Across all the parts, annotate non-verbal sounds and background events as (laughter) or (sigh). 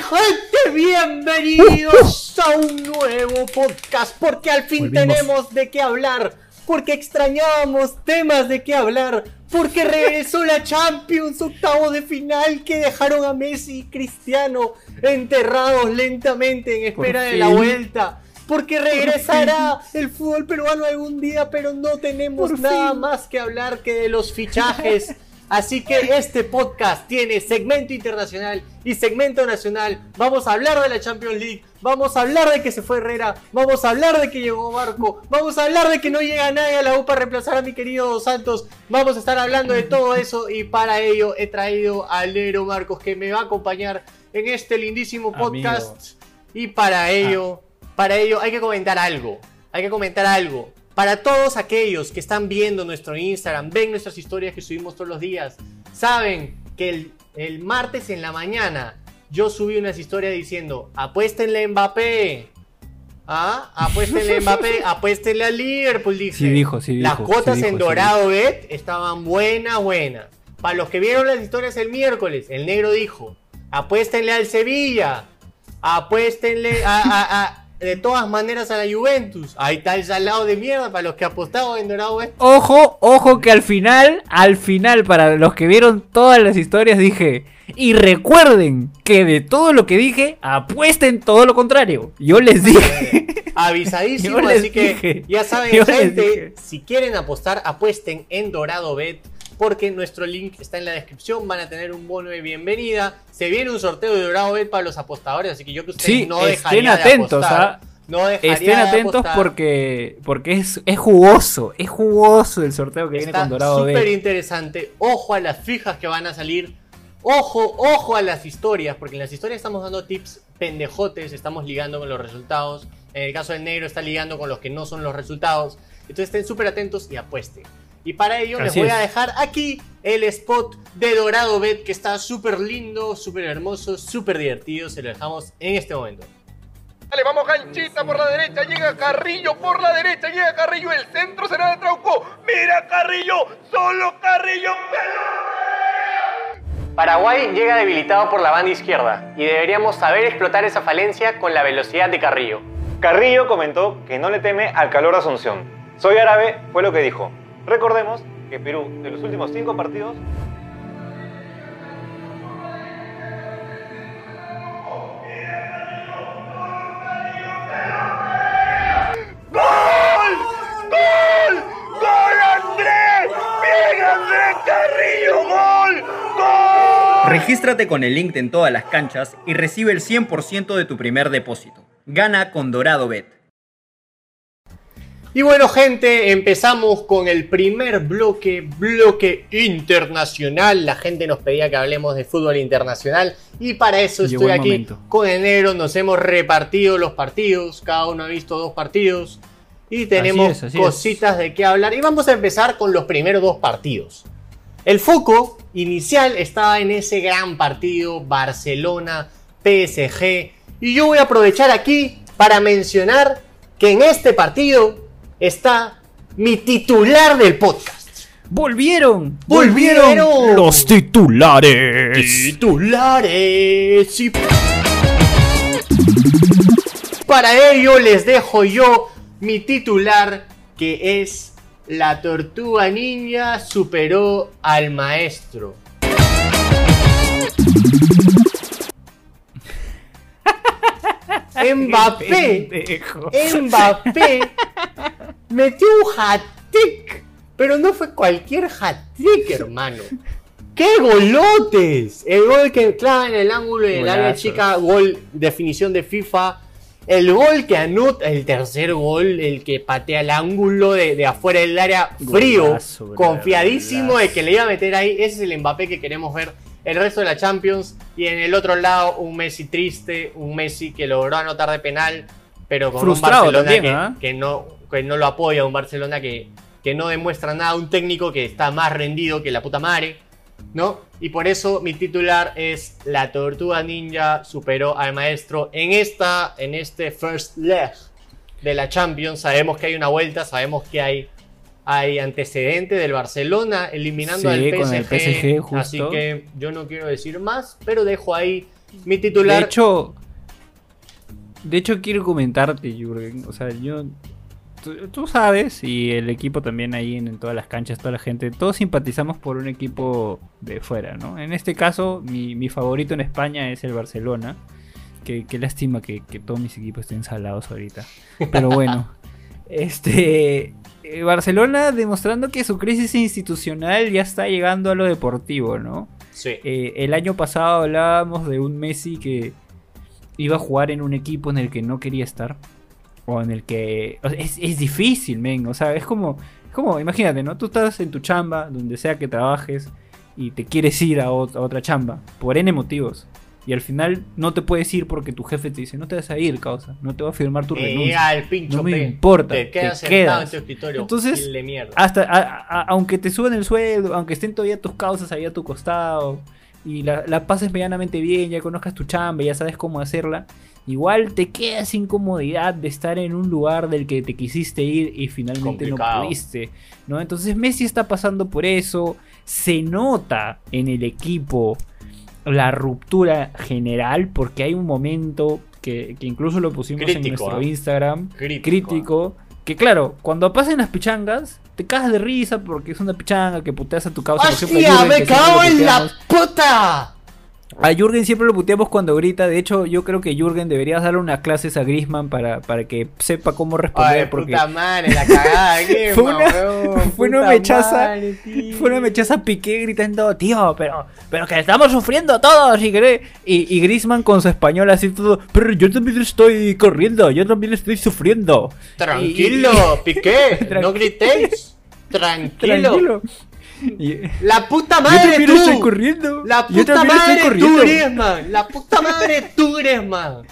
gente? Bienvenidos a un nuevo podcast porque al fin tenemos de qué hablar, porque extrañábamos temas de qué hablar, porque regresó la Champions octavo de final que dejaron a Messi y Cristiano enterrados lentamente en espera de la vuelta. Porque regresará el fútbol peruano algún día, pero no tenemos nada más que hablar que de los fichajes (laughs) Así que este podcast tiene segmento internacional y segmento nacional. Vamos a hablar de la Champions League, vamos a hablar de que se fue Herrera, vamos a hablar de que llegó Marco, vamos a hablar de que no llega nadie a la U para reemplazar a mi querido Dos Santos. Vamos a estar hablando de todo eso y para ello he traído al Nero Marcos que me va a acompañar en este lindísimo podcast. Y para ello, para ello hay que comentar algo. Hay que comentar algo. Para todos aquellos que están viendo nuestro Instagram, ven nuestras historias que subimos todos los días, saben que el, martes en la mañana yo subí unas historias diciendo, apuéstenle Mbappé. ¿Ah? Apuéstenle Mbappé, (laughs) apuéstenle a Liverpool, dije. Sí dijo, sí Las cuotas en Dorado Bet estaban buenas, buenas. Para los que vieron las historias el miércoles, el negro dijo, apuéstenle al Sevilla, apuéstenle a de todas maneras a la Juventus. Ahí está el salado de mierda para los que apostaban en Dorado ¿eh? Ojo, ojo que al final, al final, para los que vieron todas las historias, dije. Y recuerden que de todo lo que dije, apuesten todo lo contrario. Yo les dije. Avisadísimo, (laughs) así que ya saben, gente, si quieren apostar, apuesten en Dorado Bet porque nuestro link está en la descripción. Van a tener un bono de bienvenida. Se viene un sorteo de Dorado Bet para los apostadores, así que yo que ustedes no dejaría estén atentos, de apostar. ¿ah? No estén atentos porque, porque es, es, jugoso, es jugoso el sorteo que viene con Dorado Bet. Súper interesante. Ojo a las fijas que van a salir. Ojo, ojo a las historias, porque en las historias estamos dando tips pendejotes, estamos ligando con los resultados. En el caso del negro está ligando con los que no son los resultados. Entonces estén súper atentos y apuesten. Y para ello les voy a dejar aquí el spot de Dorado Bet que está súper lindo, súper hermoso, súper divertido. Se lo dejamos en este momento. Dale, vamos ganchita por la derecha, llega Carrillo por la derecha, llega Carrillo, el centro será de Trauco. Mira Carrillo, solo Carrillo. Paraguay llega debilitado por la banda izquierda y deberíamos saber explotar esa falencia con la velocidad de Carrillo. Carrillo comentó que no le teme al calor de Asunción. Soy árabe, fue lo que dijo. Recordemos que Perú, de los últimos cinco partidos, ¡Gol! ¡Gol! ¡Gol, Andrés! ¡Bien, Andrés Carrillo! ¡Gol! ¡Gol! Regístrate con el link en todas las canchas y recibe el 100% de tu primer depósito. Gana con Dorado Bet. Y bueno, gente, empezamos con el primer bloque, bloque internacional. La gente nos pedía que hablemos de fútbol internacional y para eso estoy aquí con enero. Nos hemos repartido los partidos, cada uno ha visto dos partidos y tenemos cositas de qué hablar. Y vamos a empezar con los primeros dos partidos. El foco inicial estaba en ese gran partido Barcelona-PSG y yo voy a aprovechar aquí para mencionar que en este partido está mi titular del podcast. ¡Volvieron! ¡Volvieron! ¡Los titulares! ¡Titulares! Para ello les dejo yo mi titular que es La tortuga niña superó al maestro. (laughs) Mbappé, Mbappé metió un hat-trick, pero no fue cualquier hat-trick, (laughs) hermano. ¡Qué golotes! El gol que clava en el ángulo del área chica, gol definición de FIFA. El gol que anota, el tercer gol, el que patea el ángulo de, afuera del área frío, confiadísimo de que le iba a meter ahí. Ese es el Mbappé que queremos ver el resto de la Champions. Y en el otro lado, un Messi triste, un Messi que logró anotar de penal, pero con un Barcelona ¿eh? que, no, que no lo apoya, un Barcelona que, que no demuestra nada, un técnico que está más rendido que la puta madre. ¿No? Y por eso mi titular es La Tortuga Ninja superó al maestro en esta, en este first leg de la Champions. Sabemos que hay una vuelta, sabemos que hay hay antecedente del Barcelona eliminando al PSG, así que yo no quiero decir más, pero dejo ahí Mi titular. De hecho, de hecho quiero comentarte, Jürgen. O sea, yo, tú, tú sabes y el equipo también ahí en, en todas las canchas, toda la gente, todos simpatizamos por un equipo de fuera, ¿no? En este caso, mi, mi favorito en España es el Barcelona. Qué, qué lástima que, que todos mis equipos estén salados ahorita. Pero bueno, (laughs) este eh, Barcelona demostrando que su crisis institucional ya está llegando a lo deportivo, ¿no? Sí. Eh, el año pasado hablábamos de un Messi que iba a jugar en un equipo en el que no quería estar. O en el que. o sea, es, es difícil, men. O sea, es como. Es como, imagínate, ¿no? Tú estás en tu chamba, donde sea que trabajes, y te quieres ir a, ot- a otra chamba. Por N motivos. Y al final no te puedes ir porque tu jefe te dice, no te vas a ir, causa. No te va a firmar tu Eh, renuncia. al pincho, No me pe. importa, Te quedas te sentado en quedas. tu escritorio. Entonces. Hasta, a- a- aunque te suban el sueldo, aunque estén todavía tus causas ahí a tu costado, y la, la pases medianamente bien, ya conozcas tu chamba, ya sabes cómo hacerla, igual te queda esa incomodidad de estar en un lugar del que te quisiste ir y finalmente Complicado. no pudiste, ¿no? Entonces Messi está pasando por eso, se nota en el equipo la ruptura general, porque hay un momento que, que incluso lo pusimos en nuestro ¿ah? Instagram, Crítico. crítico. Que claro, cuando pasen las pichangas, te cagas de risa porque es una pichanga que puteas a tu causa. ¡Hostia, Jürgen, me cago en la puta! A Jürgen siempre lo puteamos cuando grita. De hecho, yo creo que Jürgen debería darle unas clases a Grisman para, para que sepa cómo responder. Ay, porque puta madre, la cagada (laughs) Fue una- weón, fue una mechaza- madre, fue una mechaza Piqué gritando, tío, pero, pero que estamos sufriendo todos. Y, y, y Griezmann con su español así todo, pero yo también estoy corriendo, yo también estoy sufriendo. Tranquilo, (laughs) Piqué, no gritéis. (laughs) Tranquilo. Tranquilo. Y- (laughs) La puta yo madre también tú. estoy corriendo. La yo puta también madre estoy tú, corriendo. Griezmann. La puta madre tú, Griezmann.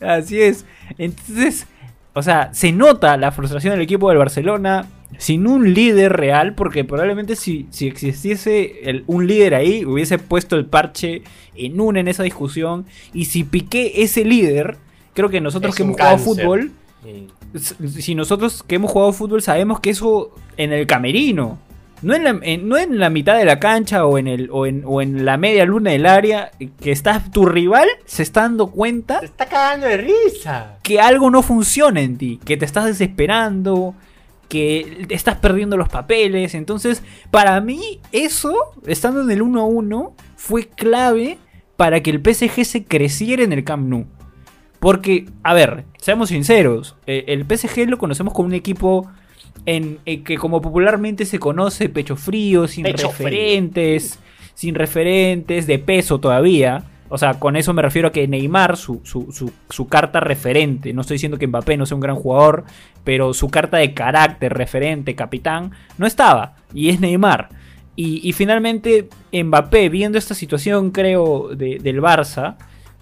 Así es. Entonces, o sea, se nota la frustración del equipo del Barcelona sin un líder real, porque probablemente si, si existiese el- un líder ahí, hubiese puesto el parche en una en esa discusión. Y si Piqué es el líder, creo que nosotros Es que hemos jugado fútbol, si nosotros que hemos jugado fútbol sabemos que eso en el camerino, no en la, en- no en la mitad de la cancha o en, el, o, en, o en la media luna del área, que estás tu rival se está dando cuenta Se está cagando de risa. que algo no funciona en ti, que te estás desesperando, que estás perdiendo los papeles. Entonces, para mí, eso, estando en el 1 a 1, fue clave para que el PSG se creciera en el Camp Nou. Porque, a ver, seamos sinceros, eh, el PSG lo conocemos como un equipo en, eh, que como popularmente se conoce, pecho frío, sin Pecho frío. referentes, sin referentes, de peso todavía. O sea, con eso me refiero a que Neymar, su, su, su, su carta referente, no estoy diciendo que Mbappé no sea un gran jugador, pero su carta de carácter, referente, capitán, no estaba. Y es Neymar. Y, y finalmente Mbappé, viendo esta situación, creo, de- del Barça,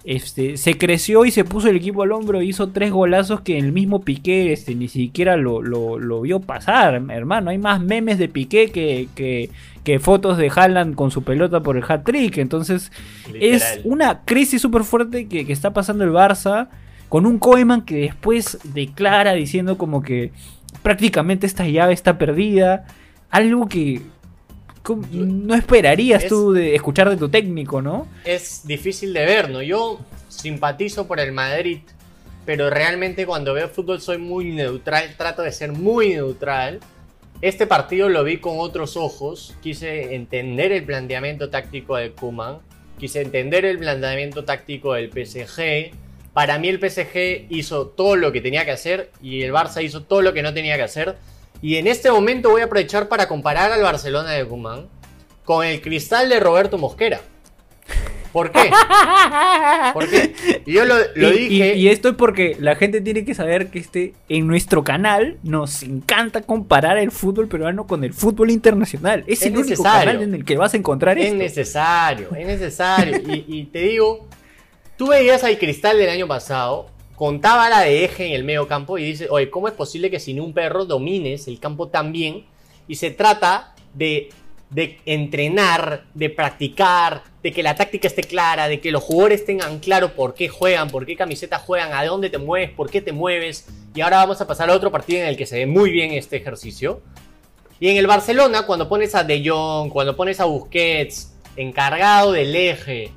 este, se creció y se puso el equipo al hombro e hizo tres golazos que el mismo Piqué este, ni siquiera lo, lo- lo vio pasar, hermano. Hay más memes de Piqué que, que, que fotos de Haaland con su pelota por el hat-trick. Entonces es una crisis súper fuerte que, que está pasando el Barça con un Koeman que después declara diciendo como que prácticamente esta llave está perdida. Algo que ¿cómo- no esperarías Es- tú de escuchar de tu técnico, ¿no? Es difícil de ver, ¿no? Yo simpatizo por el Madrid, pero realmente cuando veo fútbol soy muy neutral, trato de ser muy neutral. Este partido lo vi con otros ojos, quise entender el planteamiento táctico de Kuman, quise entender el planteamiento táctico del PSG. Para mí el PSG hizo todo lo que tenía que hacer y el Barça hizo todo lo que no tenía que hacer. Y en este momento voy a aprovechar para comparar al Barcelona de Kuman con el cristal de Roberto Mosquera. ¿Por qué? ¿Por qué? Y yo lo, lo y, dije. y- y esto es porque la gente tiene que saber que este, en nuestro canal nos encanta comparar el fútbol peruano con el fútbol internacional. Es, Es el único canal en el que vas a encontrar Es esto. necesario, es necesario. Y, y te digo, tú veías al cristal del año pasado, contaba la de eje en el medio campo y dices, oye, ¿cómo es posible que sin un perro domines el campo tan bien? Y se trata de, de entrenar, de practicar, de que la táctica esté clara, de que los jugadores tengan claro por qué juegan, por qué camiseta juegan, a dónde te mueves, por qué te mueves. Y ahora vamos a pasar a otro partido en el que se ve muy bien este ejercicio. Y en el Barcelona, cuando pones a De Jong, cuando pones a Busquets encargado del eje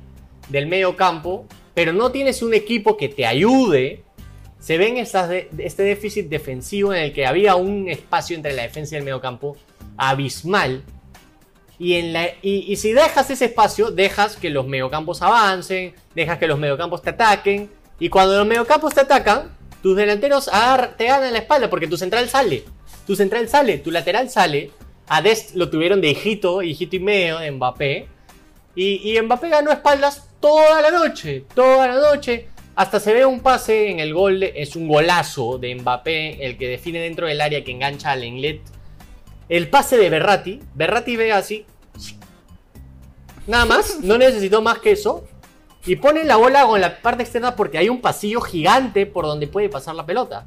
del medio campo, pero no tienes un equipo que te ayude, se ven de- este déficit defensivo en el que había un espacio entre la defensa y el mediocampo abismal. Y, en la, y, si dejas ese espacio, dejas que los mediocampos avancen, dejas que los mediocampos te ataquen. Y cuando los mediocampos te atacan, tus delanteros te ganan la espalda porque tu central sale. Tu central sale, tu lateral sale. A Dest lo tuvieron de hijito, hijito y medio de Mbappé. Y Mbappé ganó espaldas toda la noche, toda la noche. Hasta se ve un pase en el gol, es un golazo de Mbappé, el que define dentro del área que engancha al Lenglet. El pase de Berratti, Berratti ve así. Nada más, no necesitó más que eso. Y pone la bola con la parte externa porque hay un pasillo gigante por donde puede pasar la pelota.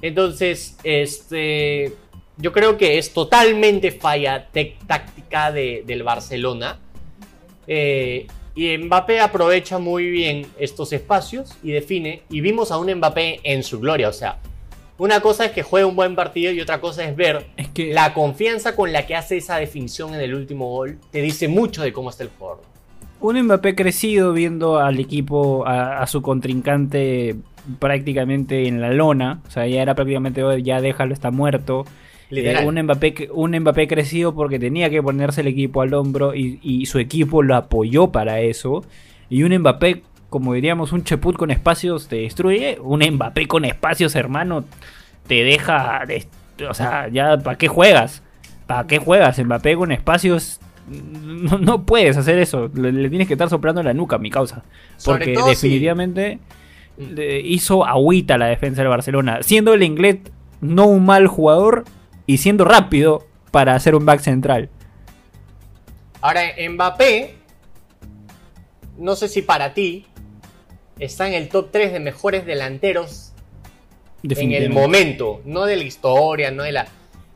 Entonces, este, yo creo que es totalmente falla táctica de- del Barcelona. Eh, y Mbappé aprovecha muy bien estos espacios y define. Y vimos a un Mbappé en su gloria. O sea, una cosa es que juegue un buen partido y otra cosa es ver Es que la confianza con la que hace esa definición en el último gol. Te dice mucho de cómo está el jugador. un Mbappé crecido viendo al equipo, a, a su contrincante prácticamente en la lona. O sea, ya era prácticamente, "Oh, ya déjalo, está muerto. Eh, un, Mbappé, un Mbappé crecido porque tenía que ponerse el equipo al hombro y, y su equipo lo apoyó para eso. Y un Mbappé, como diríamos, un Cheput con espacios te destruye. Un Mbappé con espacios, hermano, te deja... O sea, ya, ¿para qué juegas? ¿Para qué juegas? Mbappé con espacios... No, no puedes hacer eso. Le, le tienes que estar soplando la nuca, mi causa. Porque si- definitivamente Mm. hizo agüita la defensa del Barcelona. Siendo el inglés no un mal jugador y siendo rápido para hacer un back central. Ahora, Mbappé, no sé si para ti, está en el top 3 de mejores delanteros en el momento, no de la historia, no de la...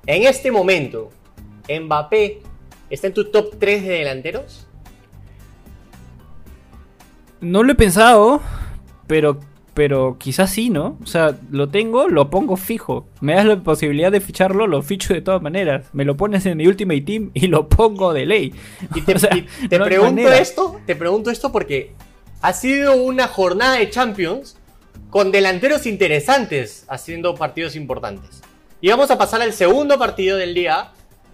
En este momento, Mbappé está en tu top 3 de delanteros. No lo he pensado, pero, pero quizás sí, ¿no? O sea, lo tengo, lo pongo fijo. Me das la posibilidad de ficharlo, lo ficho de todas maneras. Me lo pones en mi Ultimate Team (laughs) y lo pongo de ley. Y te, (laughs) O sea, y te no pregunto manera. esto, te pregunto esto porque ha sido una jornada de Champions con delanteros interesantes haciendo partidos importantes. Y vamos a pasar al segundo partido del día.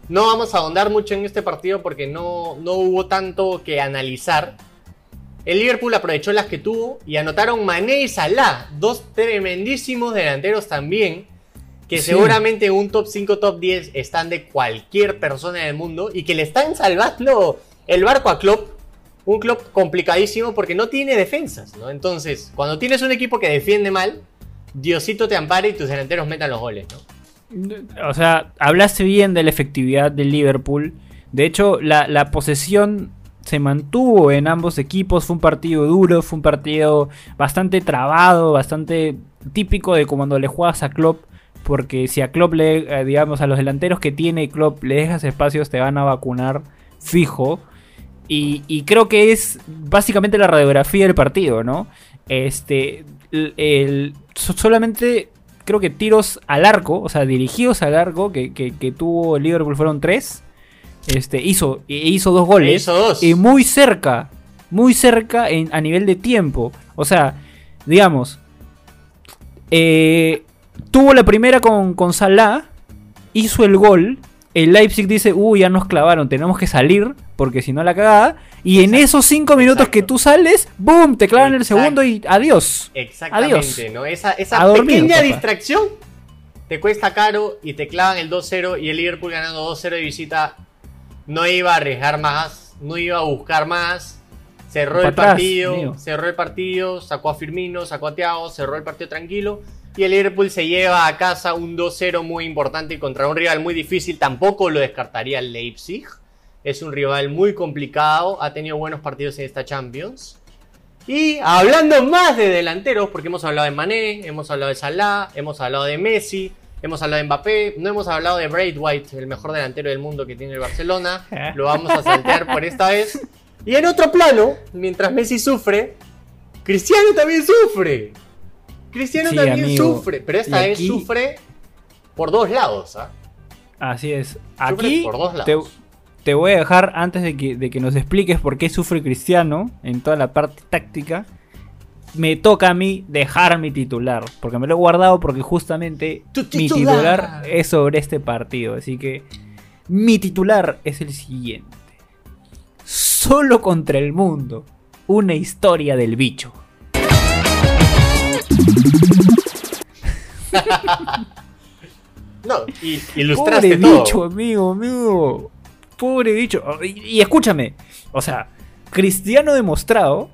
No vamos a ahondar mucho en este partido porque no, no hubo tanto que analizar. El Liverpool aprovechó las que tuvo y anotaron Mané y Salah, dos tremendísimos delanteros también, que Sí. seguramente en un top 5, top 10 están de cualquier persona del mundo y que le están salvando el barco a Klopp. Un Klopp complicadísimo porque no tiene defensas, ¿no? Entonces, cuando tienes un equipo que defiende mal, Diosito te ampare y tus delanteros metan los goles, ¿no? O sea, hablaste bien de la efectividad del Liverpool. De hecho, la, la posesión se mantuvo en ambos equipos. Fue un partido duro, fue un partido bastante trabado, bastante típico de cuando le juegas a Klopp. Porque si a Klopp le, eh, digamos, a los delanteros que tiene Klopp le dejas espacios, te van a vacunar fijo. Y, creo que es básicamente la radiografía del partido, ¿no? Este, solamente creo que tiros al arco, o sea, dirigidos al arco que, que- que tuvo Liverpool fueron tres. Este, hizo, e hizo dos goles. Hizo dos. Y muy cerca, muy cerca en, a nivel de tiempo. O sea, digamos, eh, tuvo la primera con, con Salah, hizo el gol. El Leipzig dice, uy, ya nos clavaron, tenemos que salir, porque si no la cagada. Y en esos cinco minutos que tú sales, ¡boom! Te clavan el segundo y adiós. Exactamente, Adiós. ¿no? Esa, esa dormir, pequeña papá. distracción te cuesta caro y te clavan el 2-0 y el Liverpool ganando 2-0 de visita no iba a arriesgar más, no iba a buscar más. Cerró el partido, cerró el partido, sacó a Firmino, sacó a Thiago, cerró el partido tranquilo. Y el Liverpool se lleva a casa un 2-0 muy importante contra un rival muy difícil. Tampoco lo descartaría el Leipzig. Es un rival muy complicado. Ha tenido buenos partidos en esta Champions. Y hablando más de delanteros, porque hemos hablado de Mané, hemos hablado de Salah, hemos hablado de Messi, hemos hablado de Mbappé, no hemos hablado de Braithwaite, el mejor delantero del mundo que tiene el Barcelona. (laughs) Lo vamos a saltear por esta vez. Y en otro plano, mientras Messi sufre, Cristiano también sufre. Cristiano Sí, también amigo. sufre, pero esta vez aquí- sufre por dos lados. ¿ah? Así es. Sufre Aquí por dos te, lados. te voy a dejar, antes de que, de que nos expliques por qué sufre Cristiano en toda la parte táctica, me toca a mí dejar mi titular. Porque me lo he guardado porque justamente Tu mi titular. titular es sobre este partido. Así que mi titular es el siguiente. Solo contra el mundo. Una historia del bicho. No, (laughs) y ilustraste Pobre todo. bicho, amigo, amigo. Pobre bicho. Y, y escúchame. O sea, Cristiano demostrado.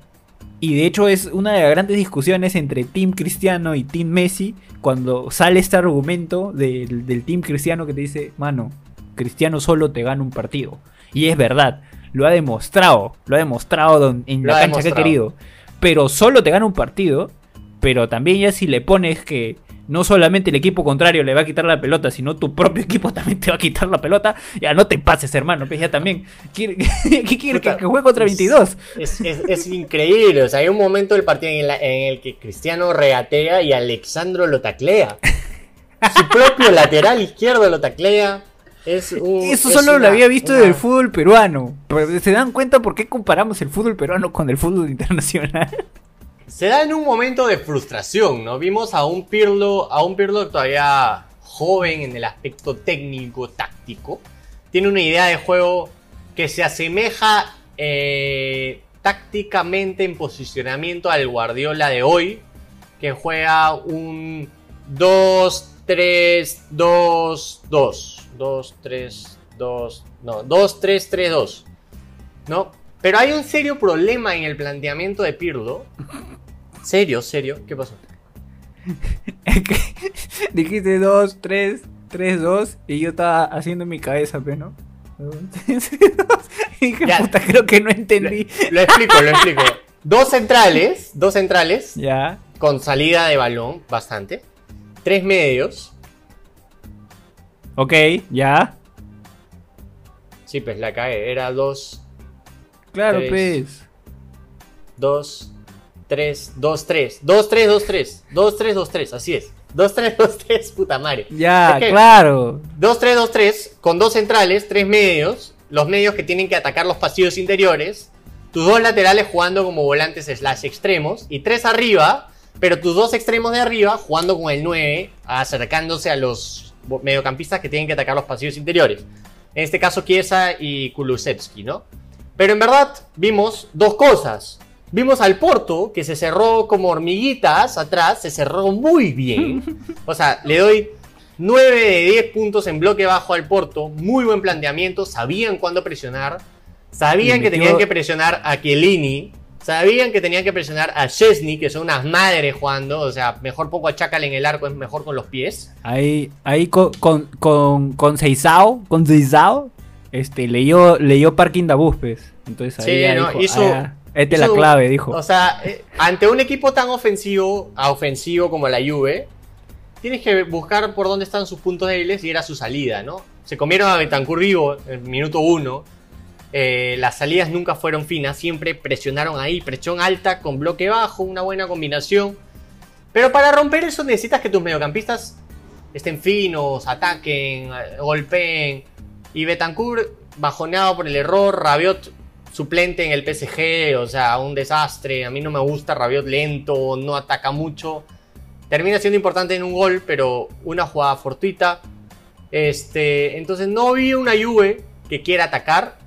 Y de hecho es una de las grandes discusiones entre Team Cristiano y Team Messi. Cuando sale este argumento del, del Team Cristiano que te dice, mano, Cristiano solo te gana un partido. Y es verdad. Lo ha demostrado. Lo ha demostrado en Lo la ha cancha que ha querido. Pero solo te gana un partido. Pero también ya si le pones que no solamente el equipo contrario le va a quitar la pelota, sino tu propio equipo también te va a quitar la pelota, ya no te pases, hermano. Pues ya también. ¿Quiere- (laughs) ¿Qué quiere que, que juegue contra es- 22? Es, es- es increíble. O sea, hay un momento del partido en, la- en el que Cristiano regatea y Alexandro lo taclea. Su propio lateral izquierdo lo taclea. Es un- Eso es solo lo había visto una- del fútbol peruano. ¿Se dan cuenta por qué comparamos el fútbol peruano con el fútbol internacional? Se da en un momento de frustración, ¿no? Vimos a un Pirlo, a un Pirlo todavía joven en el aspecto técnico, táctico. Tiene una idea de juego que se asemeja eh, tácticamente en posicionamiento al Guardiola de hoy, que juega un 2, 3, 2, 2. 2, 3, 2, no, 2, 3, 3, 2. ¿No? Pero hay un serio problema en el planteamiento de Pirlo. Serio, serio. ¿Qué pasó? Es que (laughs) dijiste 2, 3, 3, 2 y yo estaba haciendo en mi cabeza, pero no. (laughs) Y dije, Ya. puta, creo que no entendí. Lo explico, lo explico. Dos centrales, dos centrales, Ya. con salida de balón, bastante. Tres medios. Ok, ya. Sí, pues la cae. Era dos, Claro, Tres. pues. dos, tres, dos, tres. Dos, tres, dos, tres. Dos, tres, dos, tres. Así es. Dos, tres, dos, tres, puta madre. Ya, Es que- claro. 2-3-2-3 con dos centrales, tres medios, los medios que tienen que atacar los pasillos interiores, tus dos laterales jugando como volantes slash extremos y tres arriba, pero tus dos extremos de arriba jugando con el 9, acercándose a los mediocampistas que tienen que atacar los pasillos interiores. En este caso Chiesa y Kulusevski, ¿no? Pero en verdad vimos dos cosas. Vimos al Porto, que se cerró como hormiguitas atrás, se cerró muy bien. (laughs) O sea, le doy 9 de 10 puntos en bloque bajo al Porto. Muy buen planteamiento. Sabían cuándo presionar. Sabían que tenían que presionar a Chiellini. Sabían que tenían que presionar a Chesney, que son unas madres jugando. O sea, mejor poco achacal en el arco, es mejor con los pies. Ahí, ahí con, con, con, con Seizao, con Seizao, este, leyó, leyó Parking da Buspes. Entonces ahí Sí, no, dijo, hizo- "Ah, es la clave, dijo. O sea, eh, ante un equipo tan ofensivo, a ofensivo como la Juve, tienes que buscar por dónde están sus puntos débiles y era su salida, ¿no? Se comieron a Betancourt vivo en el minuto uno. Eh, las salidas nunca fueron finas, siempre presionaron ahí, presión alta con bloque bajo, una buena combinación. Pero para romper eso necesitas que tus mediocampistas estén finos, ataquen, eh, golpeen. Y Betancourt, bajoneado por el error, Rabiot suplente en el PSG, o sea, un desastre. A mí no me gusta Rabiot lento, no ataca mucho. Termina siendo importante en un gol, pero una jugada fortuita. Este, entonces no vi una Juve que quiera atacar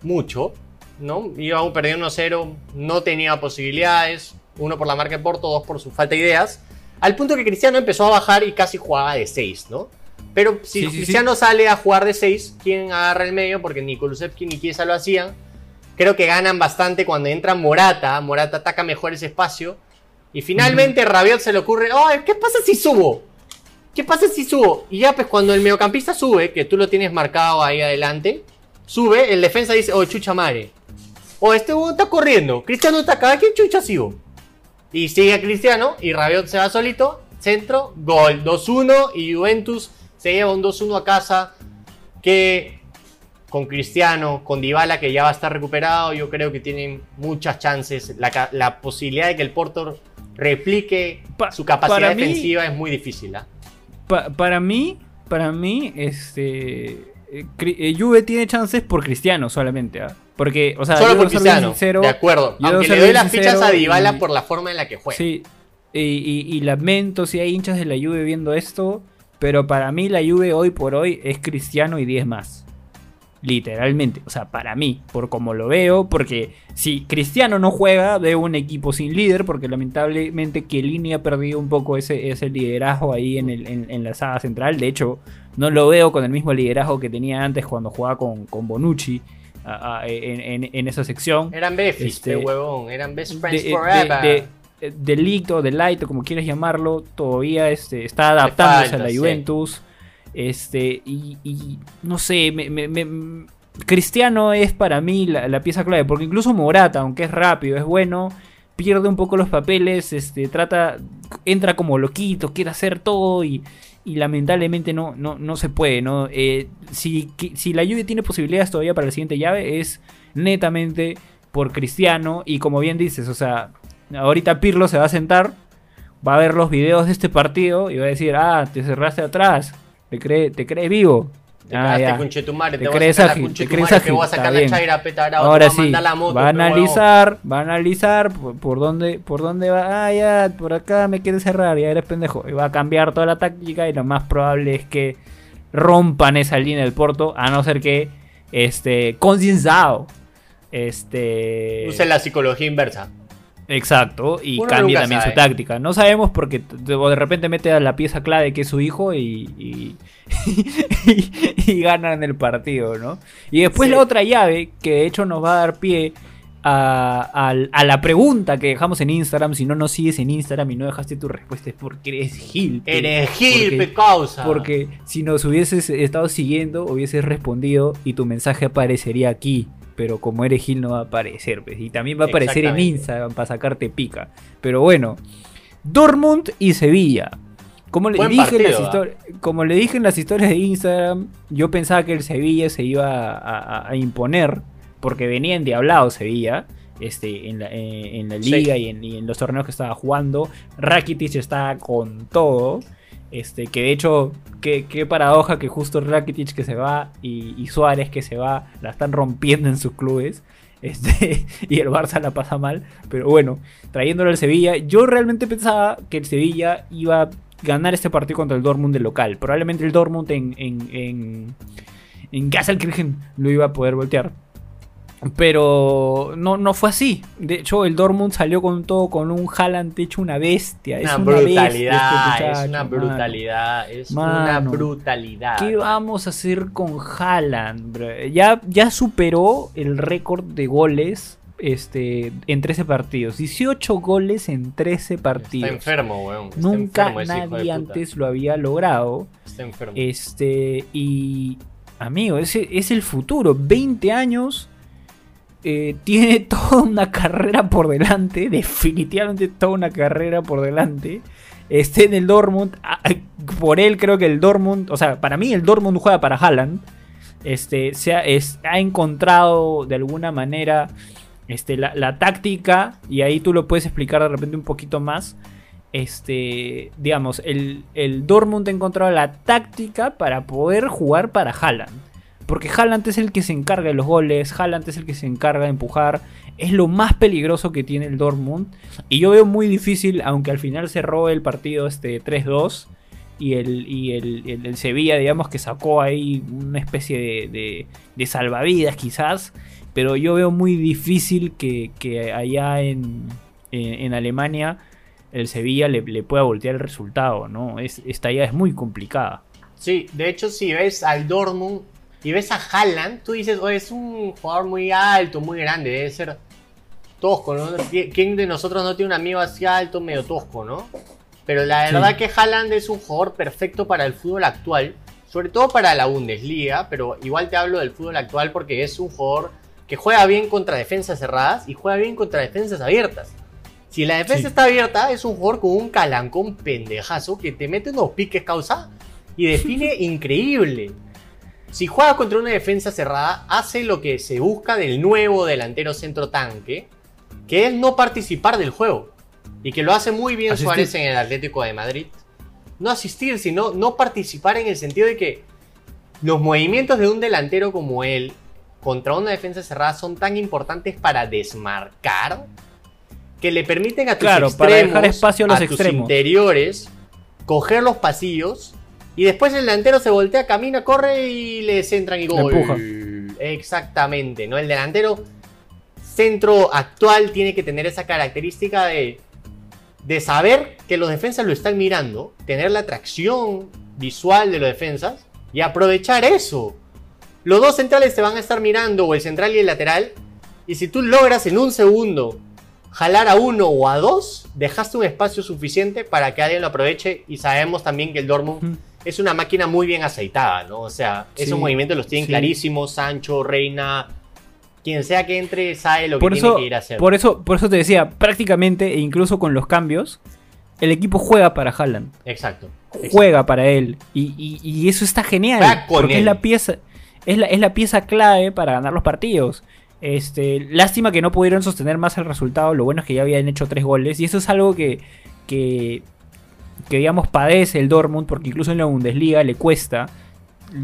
mucho, ¿no? Iba aún perdiendo 1-0, no tenía posibilidades, uno por la marca de Porto, dos por su falta de ideas, al punto que Cristiano empezó a bajar y casi jugaba de 6, ¿no? Pero si Sí, sí, sí. Cristiano sale a jugar de 6, ¿quién agarra el medio? Porque ni Kulusevski ni Chiesa lo hacían. Creo que ganan bastante cuando entra Morata, Morata ataca mejor ese espacio. Y finalmente Rabiot se le ocurre, "Ay, ¿qué pasa si subo? ¿Qué pasa si subo? Y ya pues cuando el mediocampista sube, que tú lo tienes marcado ahí adelante, sube, el defensa dice, oh, chucha madre. Oh, este huevón está corriendo. Cristiano está acá, ¿qué chucha sigo? Y sigue a Cristiano y Rabiot se va solito, centro, gol, 2-1 y Juventus se lleva un 2-1 a casa que con Cristiano, con Dybala que ya va a estar recuperado, yo creo que tienen muchas chances. La, posibilidad de que el Porto replique Pa- su capacidad mí- defensiva es muy difícil. ¿ah? Pa- para mí, para mí, este. eh, eh, Juve tiene chances por Cristiano solamente, ¿ah? Porque, o sea, Solo por Cristiano, sincero, de acuerdo. Aunque le doy las fichas a Dybala y- por la forma en la que juega. Sí, y, y- y lamento si hay hinchas de la Juve viendo esto, pero para mí la Juve hoy por hoy es Cristiano y 10 más. Literalmente, o sea, para mí, por como lo veo, porque si Cristiano no juega, veo un equipo sin líder, porque lamentablemente Chiellini ha perdido un poco ese, ese liderazgo ahí en, el- en- en la saga central. De hecho, no lo veo con el mismo liderazgo que tenía antes cuando jugaba con, con Bonucci a- a- en, esa sección Eran befis, Este, este, huevón. Eran best friends de, forever. de- de como quieras llamarlo, todavía este, está adaptándose falta, a la sí. Este, y, no sé, me- Cristiano es para mí la, pieza clave, porque incluso Morata, aunque es rápido, es bueno, pierde un poco los papeles, este, trata, entra como loquito, quiere hacer todo y, lamentablemente no, no, no se puede, ¿no? Eh, si, si la Juve tiene posibilidades todavía para la siguiente llave es netamente por Cristiano y como bien dices, o sea, ahorita Pirlo se va a sentar, va a ver los videos de este partido y va a decir, ah, te cerraste atrás, te crees te crees vivo. Te Ah, ya. conchetumare, Te te, voy a crees ágil, te crees te voy a ágil, sacar la chaira petarado, Ahora te a sí, mandar la moto, va a analizar, va a analizar por, por dónde, por dónde va. Ah, ya, por acá me quieres cerrar, ya eres pendejo. Y va a cambiar toda la táctica y lo más probable es que rompan esa línea del Porto, a no ser que, este, Concienzado, este... Use la psicología inversa. Exacto, y Uno cambia también sabe. su táctica. No sabemos porque de repente mete a la pieza clave que es su hijo y, y, (laughs) y- y ganan el partido, ¿no? Y después Sí. la otra llave, que de hecho nos va a dar pie a, la pregunta que dejamos en Instagram. Si no nos sigues en Instagram y no dejaste tu respuesta es porque eres Gil. Eres Gil, causa. porque si nos hubieses estado siguiendo, hubieses respondido y tu mensaje aparecería aquí. Pero como eres Gil no va a aparecer. pues, Y también va a aparecer en. Instagram para sacarte pica. Pero bueno. Dortmund y Sevilla. Como le, Buen dije en las histori- como le dije en las historias de Instagram, yo pensaba que el Sevilla se iba a, a- a imponer. Porque venía endiablado Sevilla. Este, en, la, eh, en la Sí. liga y, en, y en los torneos que estaba jugando. Rakitic estaba con todo. Este, que de hecho, qué, paradoja que justo Rakitic que se va y, Suárez que se va, la están rompiendo en sus clubes. Este, (laughs) y el Barça la pasa mal. Pero bueno, trayéndolo al Sevilla, yo realmente pensaba que el Sevilla iba a ganar este partido contra el Dortmund de local. Probablemente el Dortmund en, en, en, lo iba a poder voltear. Pero no, no fue así. De hecho, el Dortmund salió con todo, con un Haaland hecho una bestia. Es una una bestia este brutalidad, es muchacho, una mano. brutalidad, es una brutalidad. ¿Qué vamos a hacer con Haaland? bro? Ya, ya superó el récord de goles este, en 13 partidos. 18 goles en 13 partidos. Está enfermo, weón. Está Nunca enfermo nadie antes lo había logrado. Está enfermo. Este, y amigo, ese es el futuro. 20 años. Eh, tiene (laughs) toda una carrera por delante. Definitivamente toda una carrera por delante. Esté en el Dortmund. Por él creo que el Dortmund. O sea, para mí el Dortmund juega para Haaland. Este, se ha, es- ha encontrado de alguna manera este, la, la táctica. Y ahí tú lo puedes explicar de repente un poquito más este, digamos, el, el Dortmund ha encontrado la táctica para poder jugar para Haaland. Porque Haaland es el que se encarga de los goles, Haaland es el que se encarga de empujar. Es lo más peligroso que tiene el Dortmund. Y yo veo muy difícil, aunque al final cerró el partido este 3-2. Y, el, y el, el- Sevilla, digamos que sacó ahí una especie de, de- de salvavidas quizás. Pero yo veo muy difícil que, que allá en, en- en Alemania el Sevilla le, le pueda voltear el resultado, ¿no? Es, esta ya es muy complicada. Sí, de hecho, si ves al Dortmund y ves a Haaland, tú dices, oye, es un jugador muy alto, muy grande, debe ser tosco, ¿no? ¿Quién de nosotros no tiene un amigo así alto, medio tosco, no? Pero la Sí. verdad que Haaland es un jugador perfecto para el fútbol actual, sobre todo para la Bundesliga, pero igual te hablo del fútbol actual porque es un jugador que juega bien contra defensas cerradas y juega bien contra defensas abiertas. Si la defensa Sí. está abierta, es un jugador con un calancón pendejazo que te mete unos piques causa y define (laughs) increíble. Si juega contra una defensa cerrada, hace lo que se busca del nuevo delantero centro tanque, que es no participar del juego. Y que lo hace muy bien Asistir. Suárez en el Atlético de Madrid. No asistir, sino no participar en el sentido de que los movimientos de un delantero como él contra una defensa cerrada son tan importantes para desmarcar que le permiten a tus Claro, extremos, para dejar espacio a los tus extremos. interiores, coger los pasillos y después el delantero se voltea, camina, corre y les entran y gol. empuja. Exactamente, ¿no? El delantero centro actual tiene que tener esa característica de, de saber que los defensas lo están mirando, tener la atracción visual de los defensas y aprovechar eso. Los dos centrales te van a estar mirando, o el central y el lateral, y si tú logras en un segundo jalar a uno o a dos, dejaste un espacio suficiente para que alguien lo aproveche y sabemos también que el Dortmund. Es una máquina muy bien aceitada, ¿no? O sea, esos movimientos los tienen sí. clarísimos, Sancho, Reina, quien sea que entre sabe lo que Por tiene eso, que ir a hacer. por eso, por eso te decía, prácticamente, e incluso con los cambios, el equipo juega para Haaland. Exacto. Juega para él. Y, y- y eso está genial. Porque él. es la pieza. Es la, es la pieza clave para ganar los partidos. Este, lástima que no pudieron sostener más el resultado. Lo bueno es que ya habían hecho tres goles. Y eso es algo que, que, que digamos, padece el Dortmund. Porque incluso en la Bundesliga le cuesta.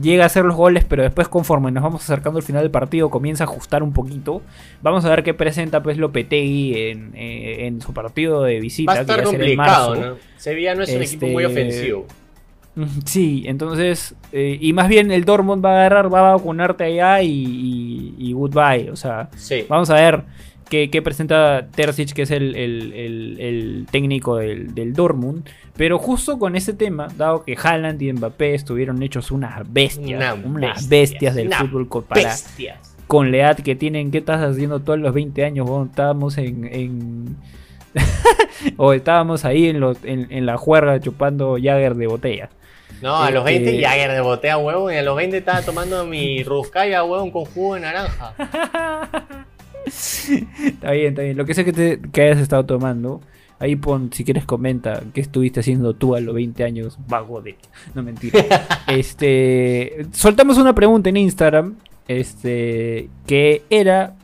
Llega a hacer los goles, pero después, conforme nos vamos acercando al final del partido, comienza a ajustar un poquito. Vamos a ver qué presenta pues Lopetegui en, eh, en su partido de visita. Va a estar en complicado, marzo. ¿no? Sevilla no es un equipo muy Este, ofensivo. Mm, Sí, entonces, eh, y más bien el Dortmund va a agarrar, va a vacunarte allá y, y- y goodbye. O sea, Sí. vamos a ver qué, qué presenta Terzic, que es el, el- el- el técnico del, del Dortmund. Pero justo con ese tema, dado que Haaland y Mbappé estuvieron hechos unas bestias, Una unas bestia, bestias del una fútbol co- para- Bestias. con la edad que tienen, ¿qué estás haciendo todos los 20 años? Bueno, estábamos en... en- (laughs) o estábamos ahí en, los- en, en la juerga chupando Jagger de botella. No, a los Este- 20 Jagger de botea huevo y a los 20 estaba tomando mi (laughs) Ruscaya huevo con jugo de naranja. (laughs) Está bien, está bien. Lo que sé que, te, que hayas estado tomando. Ahí pon, si quieres, comenta qué estuviste haciendo tú a los 20 años. Vago de. No mentira. (laughs) este. Soltamos una pregunta en Instagram. Este. Que era.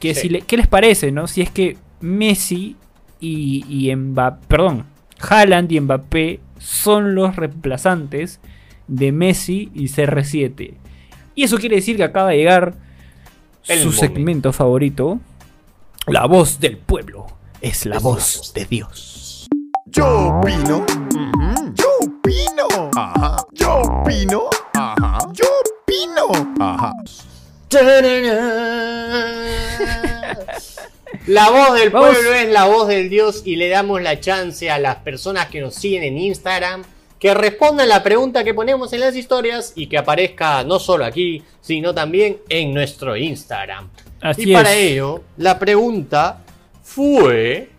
Que Sí. si le- ¿Qué les parece, no? Si es que Messi y, y Mbappé. Perdón. Haaland y Mbappé son los reemplazantes de Messi y CR7. Y eso quiere decir que acaba de llegar El su momento. segmento favorito. La voz del pueblo. Es la Es voz de Dios. Yo opino. Yo opino. Ajá. Yo opino. Ajá. Yo opino. Ajá. (laughs) La voz del Vamos. pueblo es la voz del Dios y le damos la chance a las personas que nos siguen en Instagram que respondan la pregunta que ponemos en las historias y que aparezca no solo aquí, sino también en nuestro Instagram. Así y para es. ello, la pregunta fue...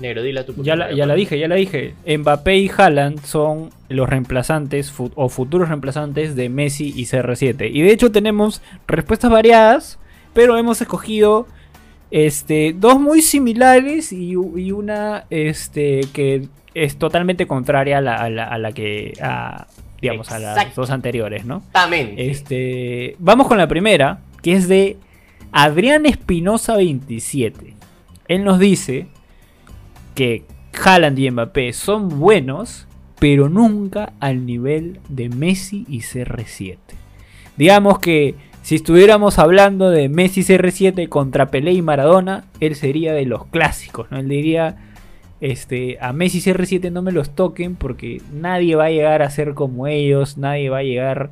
Negro, dila tu Ya la, ya la dije, ya la dije. Mbappé y Haaland son los reemplazantes o futuros reemplazantes de Messi y CR7. Y de hecho tenemos respuestas variadas, pero hemos escogido este, dos muy similares y, y una este, que es totalmente contraria a la, a la- a la que, a, digamos, a las dos anteriores, ¿no? Exactamente. Este, vamos con la primera, que es de Adrián Espinosa 27. Él nos dice que Haaland y Mbappé son buenos, pero nunca al nivel de Messi y CR7. Digamos que si estuviéramos hablando de Messi y CR7 contra Pelé y Maradona, él sería de los clásicos, ¿no? Él diría, este, a Messi y CR7 no me los toquen porque nadie va a llegar a ser como ellos, nadie va a llegar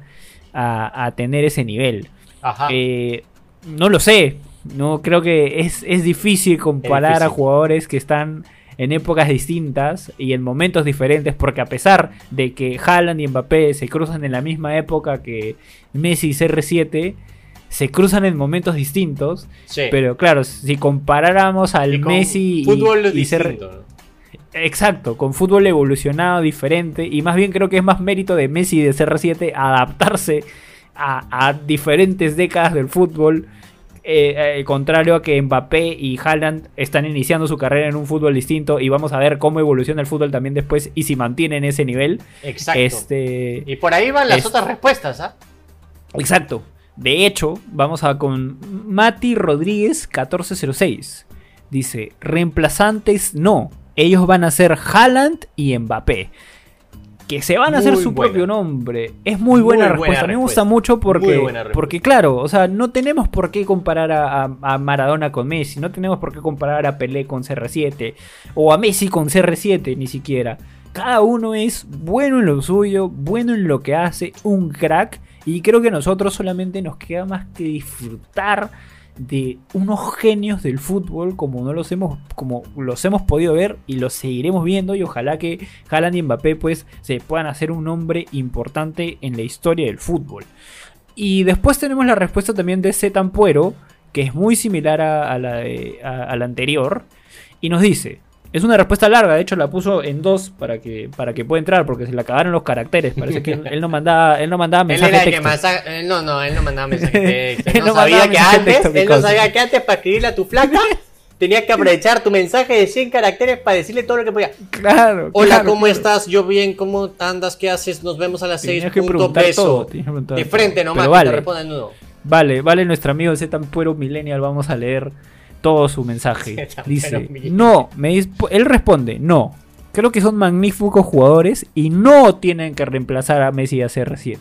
a, a tener ese nivel. Ajá. Eh, no lo sé, no creo que es, es difícil comparar difícil. a jugadores que están en épocas distintas y en momentos diferentes, porque a pesar de que Haaland y Mbappé se cruzan en la misma época que Messi y CR7, se cruzan en momentos distintos, Sí. pero claro, si comparáramos al Y Messi y- fútbol y, CR distinto. Exacto, con fútbol evolucionado, diferente. Y más bien creo que es más mérito de Messi y de CR7 adaptarse a, a diferentes décadas del fútbol. eh, eh, contrario a que Mbappé y Haaland están iniciando su carrera en un fútbol distinto. Y vamos a ver cómo evoluciona el fútbol también después y si mantienen ese nivel. Exacto. Este, Y por ahí van las otras respuestas, ¿ah? Exacto. De hecho, vamos a con Mati Rodríguez 1406. Dice, reemplazantes no. Ellos van a ser Haaland y Mbappé. que se van a hacer su buena. propio nombre. Es muy buena Muy respuesta. buena me gusta mucho porque, porque claro, o sea, no tenemos por qué comparar a, a- a Maradona con Messi, no tenemos por qué comparar a Pelé con CR7 o a Messi con CR7 ni siquiera. Cada uno es bueno en lo suyo, bueno en lo que hace, un crack. Y creo que a nosotros solamente nos queda más que disfrutar de unos genios del fútbol como no los hemos como los hemos podido ver y los seguiremos viendo y ojalá que Haaland y Mbappé pues se puedan hacer un nombre importante en la historia del fútbol. Y después tenemos la respuesta también de C. Tampuero, que es muy similar a, la, de- a la anterior, y nos dice, es una respuesta larga, de hecho la puso en dos para que, para que pueda entrar, porque se le acabaron los caracteres, parece que él, él no mandaba, él no mandaba (laughs) Él mensajes era el que masa- él no, no, él no mandaba texto. (laughs) Él Él no sabía que antes, texto, él no sabía que antes para escribirle a tu flaca (laughs) tenías que aprovechar tu mensaje de 100 caracteres para decirle todo lo que podía. Claro. Hola, claro, ¿cómo claro. estás? Yo bien, ¿cómo andas? ¿Qué haces? Nos vemos a las 6. Tenías que Punto preguntar beso. todo, De frente nomás, Pero vale. te respondan uno. Vale, vale, nuestro amigo Z Tampuero Millennial, vamos a leer todo su mensaje. (laughs) Dice, no, me él responde, no. Creo que son magníficos jugadores y no tienen que reemplazar a Messi y a CR7.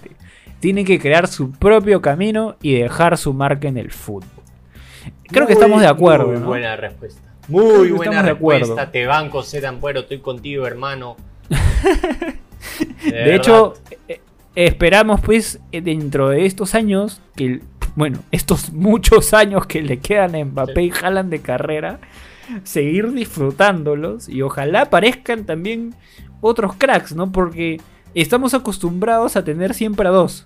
Tienen que crear su propio camino y dejar su marca en el fútbol. Creo que estamos de acuerdo. Muy ¿no? buena respuesta. Muy buena de respuesta. Te banco, Z Ampuero, estoy contigo, hermano. (laughs) De, hecho, eh, esperamos pues eh, dentro de estos años, que bueno, estos muchos años que le quedan a Mbappé y Haaland de carrera, seguir disfrutándolos y ojalá aparezcan también otros cracks, ¿no? Porque estamos acostumbrados a tener siempre a dos.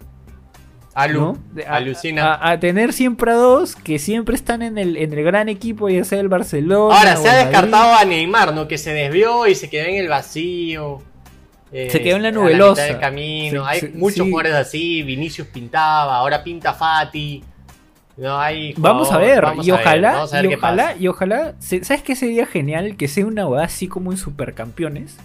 Alu, ¿no? De- a- alucina. A, a tener siempre a dos que siempre están en el, en el gran equipo, ya sea el Barcelona. Ahora, se ha Madrid. descartado a Neymar, ¿no? Que se desvió y se quedó en el vacío. Eh, Se quedó en la a nubelosa. mitad del camino. Sí, hay sí, muchos sí. jugadores así. Vinicius pintaba, ahora pinta Fati. No hay Vamos a ver, vamos y a ver, ojalá, vamos a ver y ojalá, y ojalá, ¿sabes qué sería genial? Que sea una boda así como en Supercampeones,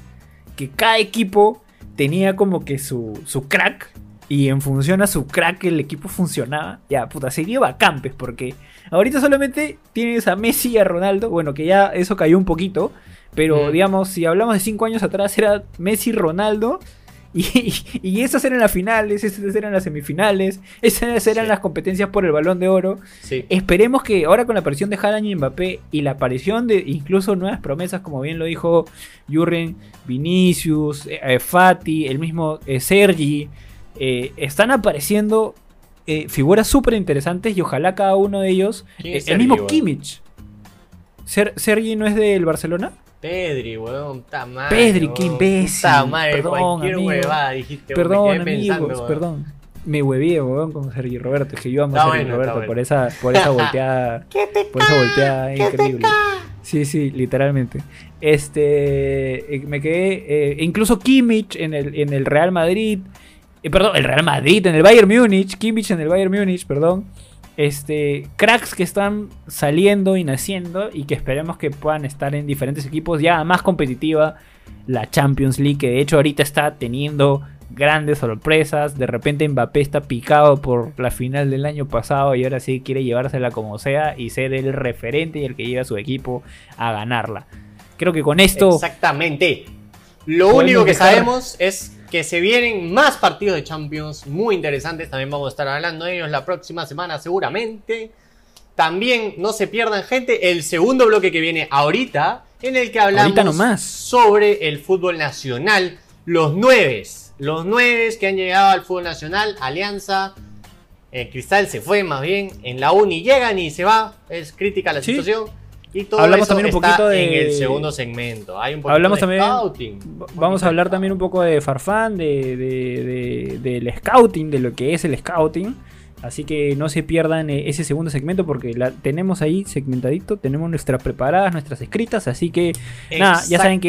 que cada equipo tenía como que su, su crack, y en función a su crack el equipo funcionaba, ya, puta, sería bacán, pues, porque ahorita solamente tienes a Messi y a Ronaldo, bueno, que ya eso cayó un poquito, pero Mm. digamos, si hablamos de cinco años atrás era Messi, Ronaldo, (laughs) y, y esas eran las finales, esas eran las semifinales, esas eran Sí. las competencias por el balón de oro. Sí. Esperemos que ahora con la aparición de Haaland y Mbappé y la aparición de incluso nuevas promesas, como bien lo dijo Jurgen, Vinicius, eh, eh, Fati, el mismo eh, Sergi, eh, están apareciendo eh, figuras súper interesantes y ojalá cada uno de ellos, ¿Quién eh, el Sergi, mismo? Kimmich. Ser- ¿Sergi no es del Barcelona? Pedri, weón, puta madre. Pedri, weón, qué imbécil, Puta madre, perdón, amigo. huevada dijiste, Perdón, me amigos, pensando, perdón. Me huevé, weón, con Sergi Roberto. Es que yo amo a Sergi bueno, Roberto por bueno. esa, por esa volteada. (laughs) por esa volteada increíble. Sí, sí, literalmente. Este, me quedé, eh, incluso Kimmich en el, en el Real Madrid, eh, perdón, el Real Madrid, en el Bayern Múnich, Kimmich en el Bayern Múnich, perdón. Este, cracks que están saliendo y naciendo y que esperemos que puedan estar en diferentes equipos ya más competitiva la Champions League, que de hecho ahorita está teniendo grandes sorpresas. De repente Mbappé está picado por la final del año pasado y ahora sí quiere llevársela como sea y ser el referente y el que lleva a su equipo a ganarla. Creo que con esto Exactamente. Lo único que dejar- sabemos es que se vienen más partidos de Champions muy interesantes. También vamos a estar hablando de ellos la próxima semana seguramente. También no se pierdan, gente, el segundo bloque que viene ahorita, en el que hablamos nomás. sobre el fútbol nacional. Los nueves, los nueves que han llegado al fútbol nacional, Alianza, eh, Cristal se fue más bien, en la Uni llegan y se va, es crítica la Sí. situación. Y todo Hablamos eso también un está poquito de- en el segundo segmento. Hay un poquito Hablamos de también- scouting. vamos a hablar también un poco de Farfán, de, de- de- del scouting, de lo que es el scouting. Así que no se pierdan eh, ese segundo segmento porque la tenemos ahí segmentadito, tenemos nuestras preparadas, nuestras escritas, así que nada, ya saben que.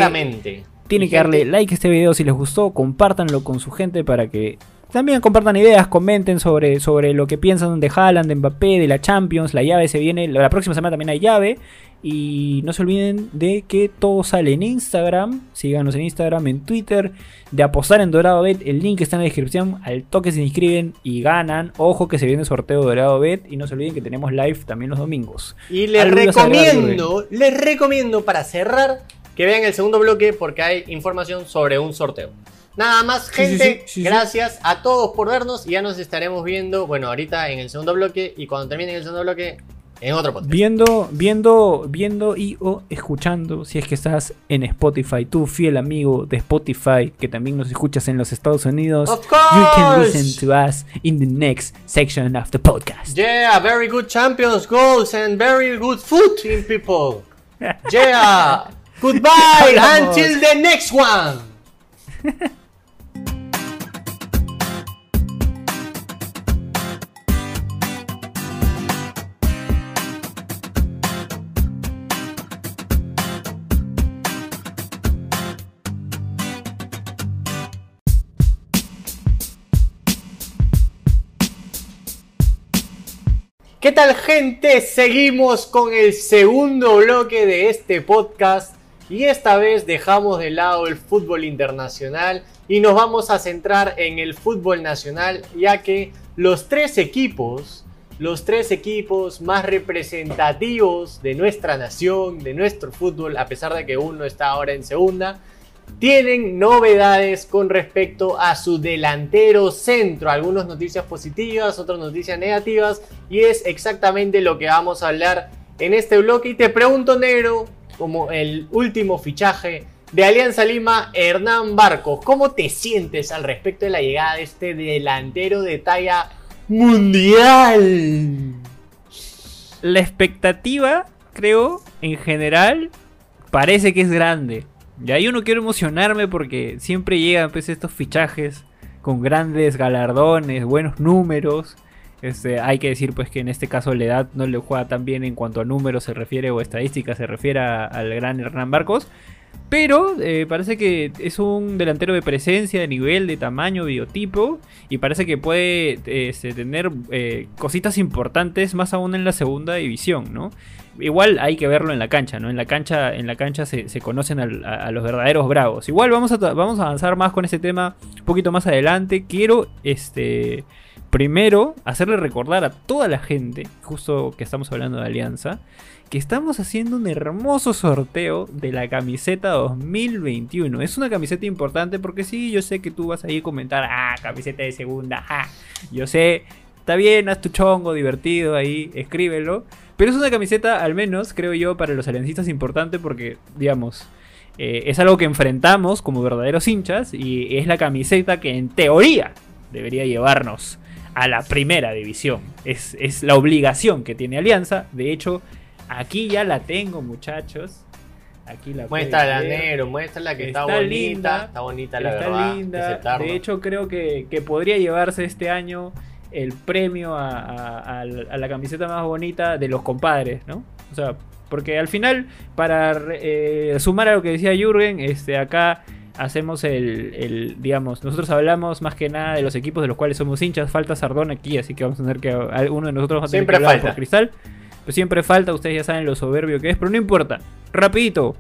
Tienen que darle like a este video si les gustó, compártanlo con su gente para que también compartan ideas, comenten sobre, sobre lo que piensan de Haaland, de Mbappé, de la Champions, la llave se viene, la próxima semana también hay llave. Y no se olviden de que todo sale en Instagram, síganos en Instagram, en Twitter, de apostar en Dorado Bet, el link está en la descripción, al toque se inscriben y ganan. Ojo que se viene sorteo Dorado Bet y no se olviden que tenemos live también los domingos. Y les recomiendo, les recomiendo para cerrar que vean el segundo bloque porque hay información sobre un sorteo. Nada más, gente. sí, sí, sí. gracias a todos por vernos y ya nos estaremos viendo, bueno, ahorita en el segundo bloque y cuando termine el segundo bloque en otro podcast. Viendo, viendo, viendo y o escuchando, si es que estás en Spotify, tú fiel amigo de Spotify, que también nos escuchas en los Estados Unidos, Of you can course. listen to us in the next section of the podcast. Yeah, very good champions, goals and very good food in people. Yeah. (laughs) Goodbye Hablamos. until the next one. (laughs) ¿Qué tal gente? Seguimos con el segundo bloque de este podcast y esta vez dejamos de lado el fútbol internacional y nos vamos a centrar en el fútbol nacional ya que los tres equipos, los tres equipos más representativos de nuestra nación, de nuestro fútbol, a pesar de que uno está ahora en segunda, tienen novedades con respecto a su delantero centro. Algunas noticias positivas, otras noticias negativas. Y es exactamente lo que vamos a hablar en este bloque. Y te pregunto, negro, como el último fichaje de Alianza Lima, Hernán Barcos, ¿cómo te sientes al respecto de la llegada de este delantero de talla mundial? La expectativa, creo, en general, parece que es grande. Ya yo no quiero emocionarme porque siempre llegan pues, estos fichajes con grandes galardones, buenos números. Este, hay que decir pues que en este caso la edad no le juega tan bien en cuanto a números se refiere o estadísticas se refiere al gran Hernán Barcos. Pero eh, parece que es un delantero de presencia, de nivel, de tamaño, biotipo. Y parece que puede este, tener eh, cositas importantes más aún en la segunda división, ¿no? Igual hay que verlo en la cancha, ¿no? En la cancha, en la cancha se, conocen a, a los verdaderos bravos. Igual vamos a, vamos a avanzar más con este tema un poquito más adelante. Quiero, este, primero, hacerle recordar a toda la gente, justo que estamos hablando de Alianza, que estamos haciendo un hermoso sorteo de la camiseta 2021. Es una camiseta importante porque sí, yo sé que tú vas a ir a comentar, ah, camiseta de segunda, ah. Yo sé, está bien, haz tu chongo divertido ahí, escríbelo. Pero es una camiseta, al menos, creo yo, para los aliancistas importante porque, digamos, eh, es algo que enfrentamos como verdaderos hinchas y es la camiseta que en teoría debería llevarnos a la primera división. Es, es la obligación que tiene Alianza. De hecho, aquí ya la tengo, muchachos. Aquí la Muéstrala, negro, muéstrala que está, Está bonita. linda, está bonita la Está verdad. linda. De hecho, creo que, que podría llevarse este año el premio a, a- a la- camiseta más bonita de los compadres, ¿no? O sea, porque al final, para eh, sumar a lo que decía Jürgen, este, acá hacemos el, el, digamos, nosotros hablamos más que nada de los equipos de los cuales somos hinchas. Falta Sardón aquí, así que vamos a tener que alguno de nosotros va a tener Siempre que hablar falta. por cristal. Pues siempre falta, ustedes ya saben lo soberbio que es, pero no importa. Rapidito,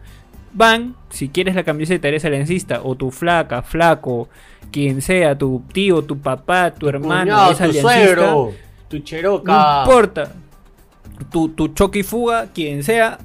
van, si quieres la camiseta, eres aliancista, o tu flaca, flaco, quien sea, tu tío, tu papá, tu hermano, Cuñado, es tu suegro, tu cheroca. no importa. Tu, tu choque y fuga, quien sea,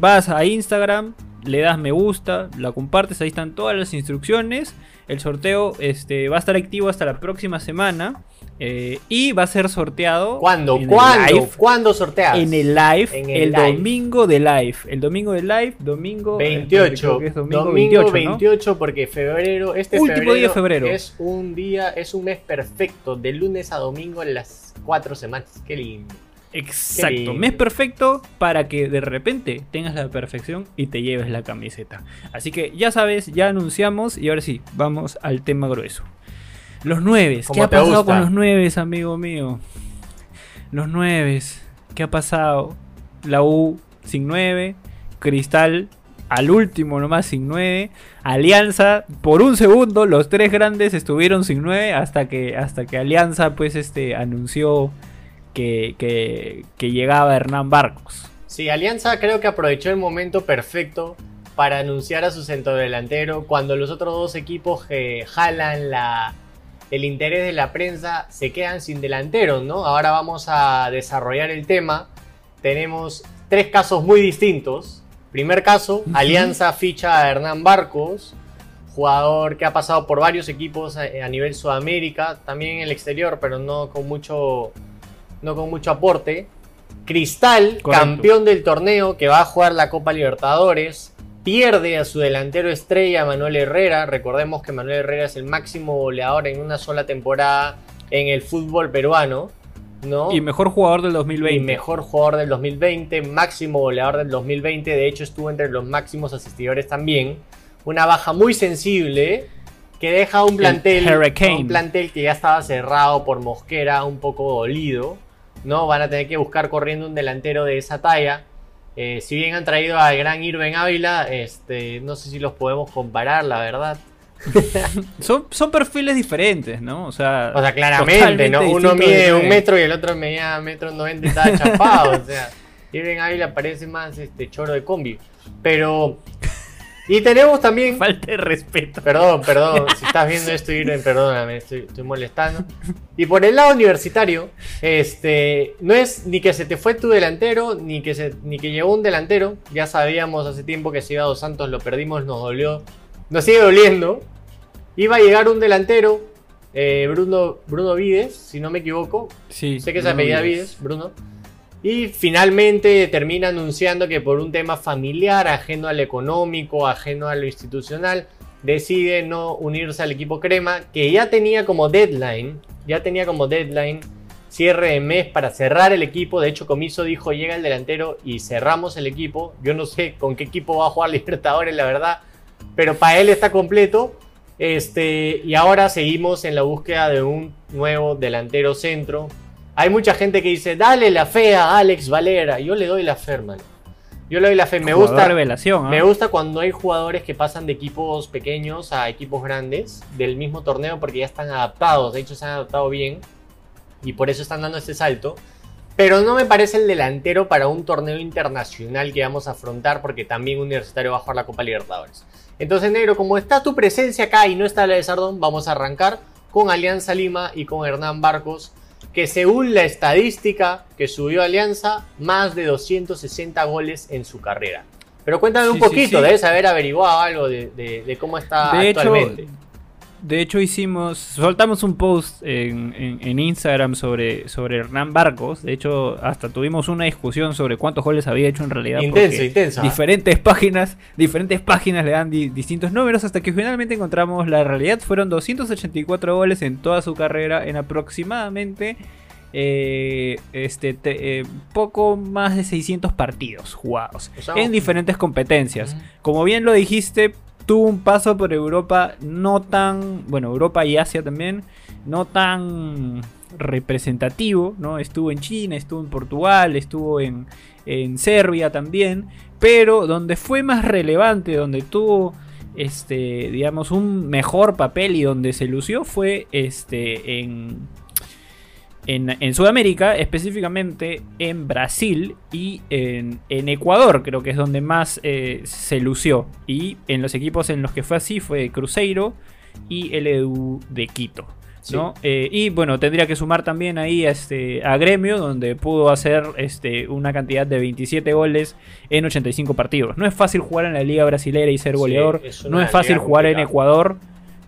vas a Instagram, le das me gusta, la compartes, ahí están todas las instrucciones. El sorteo este, va a estar activo hasta la próxima semana. Eh, y va a ser sorteado. ¿Cuándo? ¿Cuándo? live. ¿Cuándo sorteas? En el live, En el, el live. domingo de live. El domingo de live, domingo. eh, 28. creo que es domingo, domingo 28, 28, ¿no? porque febrero, este Último febrero, día de febrero. es un día, es un mes perfecto, de lunes a domingo en las cuatro semanas. Qué lindo. Exacto, lindo. mes perfecto para que de repente tengas la perfección y te lleves la camiseta. Así que ya sabes, ya anunciamos y ahora sí, vamos al tema grueso. Los nueves, ¿qué ha pasado gusta. con los nueves, amigo mío? Los nueves, ¿qué ha pasado? La U sin 9, Cristal al último nomás sin 9, Alianza por un segundo los tres grandes estuvieron sin 9 hasta que hasta que Alianza pues este anunció que, que, que llegaba Hernán Barcos. Sí, Alianza creo que aprovechó el momento perfecto para anunciar a su centrodelantero cuando los otros dos equipos que jalan la, el interés de la prensa se quedan sin delanteros, ¿no? Ahora vamos a desarrollar el tema. Tenemos tres casos muy distintos. Primer caso, Alianza ficha a Hernán Barcos, jugador que ha pasado por varios equipos a, a nivel Sudamérica, también en el exterior, pero no con mucho, no con mucho aporte. Cristal, Correcto. campeón del torneo, que va a jugar la Copa Libertadores, pierde a su delantero estrella Manuel Herrera. Recordemos que Manuel Herrera es el máximo goleador en una sola temporada en el fútbol peruano, ¿no? Y mejor jugador del 2020. Y mejor jugador del 2020, máximo goleador del 2020, de hecho estuvo entre los máximos asistidores también. Una baja muy sensible que deja un plantel, un plantel que ya estaba cerrado por Mosquera, un poco dolido. ¿no? Van a tener que buscar corriendo un delantero de esa talla. Eh, si bien han traído al gran Irving Ávila, este, no sé si los podemos comparar, la verdad. (laughs) Son, son perfiles diferentes, ¿no? O sea, O sea, claramente, ¿no? Uno mide de- un metro y el otro medía metro noventa y estaba chapado. o sea, Irving Ávila parece más este choro de combi. Pero. Y tenemos también. Falta de respeto. Perdón, perdón. (laughs) Si estás viendo esto, Irving, perdóname, estoy, estoy molestando. Y por el lado universitario, este. No es ni que se te fue tu delantero, ni que se, ni que llegó un delantero. Ya sabíamos hace tiempo que se iba a Dos Santos, lo perdimos, nos dolió. Nos sigue doliendo. Iba a llegar un delantero, eh, Bruno, Bruno Vides, si no me equivoco. Sí, Sé que se apellida Vides. Vides, Bruno. Y finalmente termina anunciando que por un tema familiar, ajeno al económico, ajeno a lo institucional, decide no unirse al equipo Crema, que ya tenía como deadline, ya tenía como deadline cierre de mes para cerrar el equipo. De hecho, Comiso dijo, llega el delantero y cerramos el equipo. Yo no sé con qué equipo va a jugar (laughs) Libertadores, la verdad, pero para él está completo. Este, y ahora seguimos en la búsqueda de un nuevo delantero centro. Hay mucha gente que dice, dale la fe a Alex Valera. Yo le doy la fe, hermano. Yo le doy la fe. Me Jugador gusta, revelación, ¿ah? me gusta cuando hay jugadores que pasan de equipos pequeños a equipos grandes del mismo torneo porque ya están adaptados. De hecho, se han adaptado bien y por eso están dando este salto. Pero no me parece el delantero para un torneo internacional que vamos a afrontar porque también Universitario va a jugar la Copa Libertadores. Entonces, negro, como está tu presencia acá y no está la de Sardón, vamos a arrancar con Alianza Lima y con Hernán Barcos, que según la estadística que subió Alianza, más de 260 goles en su carrera. Pero cuéntame un Sí, sí, poquito, sí. debes haber averiguado algo de, de- de cómo está De hecho, actualmente. De hecho, hicimos. Soltamos un post en, en- en Instagram sobre, sobre Hernán Barcos. De hecho, hasta tuvimos una discusión sobre cuántos goles había hecho en realidad. Intenso, ¿ah? Diferentes páginas, diferentes páginas le dan di- distintos números. Hasta que finalmente encontramos la realidad. Fueron 284 goles en toda su carrera. En aproximadamente. eh, este te- eh, poco más de 600 partidos jugados O sea, en diferentes competencias. Como bien lo dijiste, tuvo un paso por Europa no tan, bueno, Europa y Asia también, no tan representativo, ¿no? Estuvo en China, estuvo en Portugal, estuvo en, en Serbia también, pero donde fue más relevante, donde tuvo este, digamos, un mejor papel y donde se lució fue este en en, en Sudamérica, específicamente en Brasil y en, en Ecuador, creo que es donde más eh, se lució. Y en los equipos en los que fue así fue Cruzeiro y el Edu de Quito. ¿no? Eh, y bueno, tendría que sumar también ahí a, este, a Gremio, donde pudo hacer este, una cantidad de 27 goles en 85 partidos. No es fácil jugar en la Liga Brasilera y ser goleador. no es fácil jugar en. Ecuador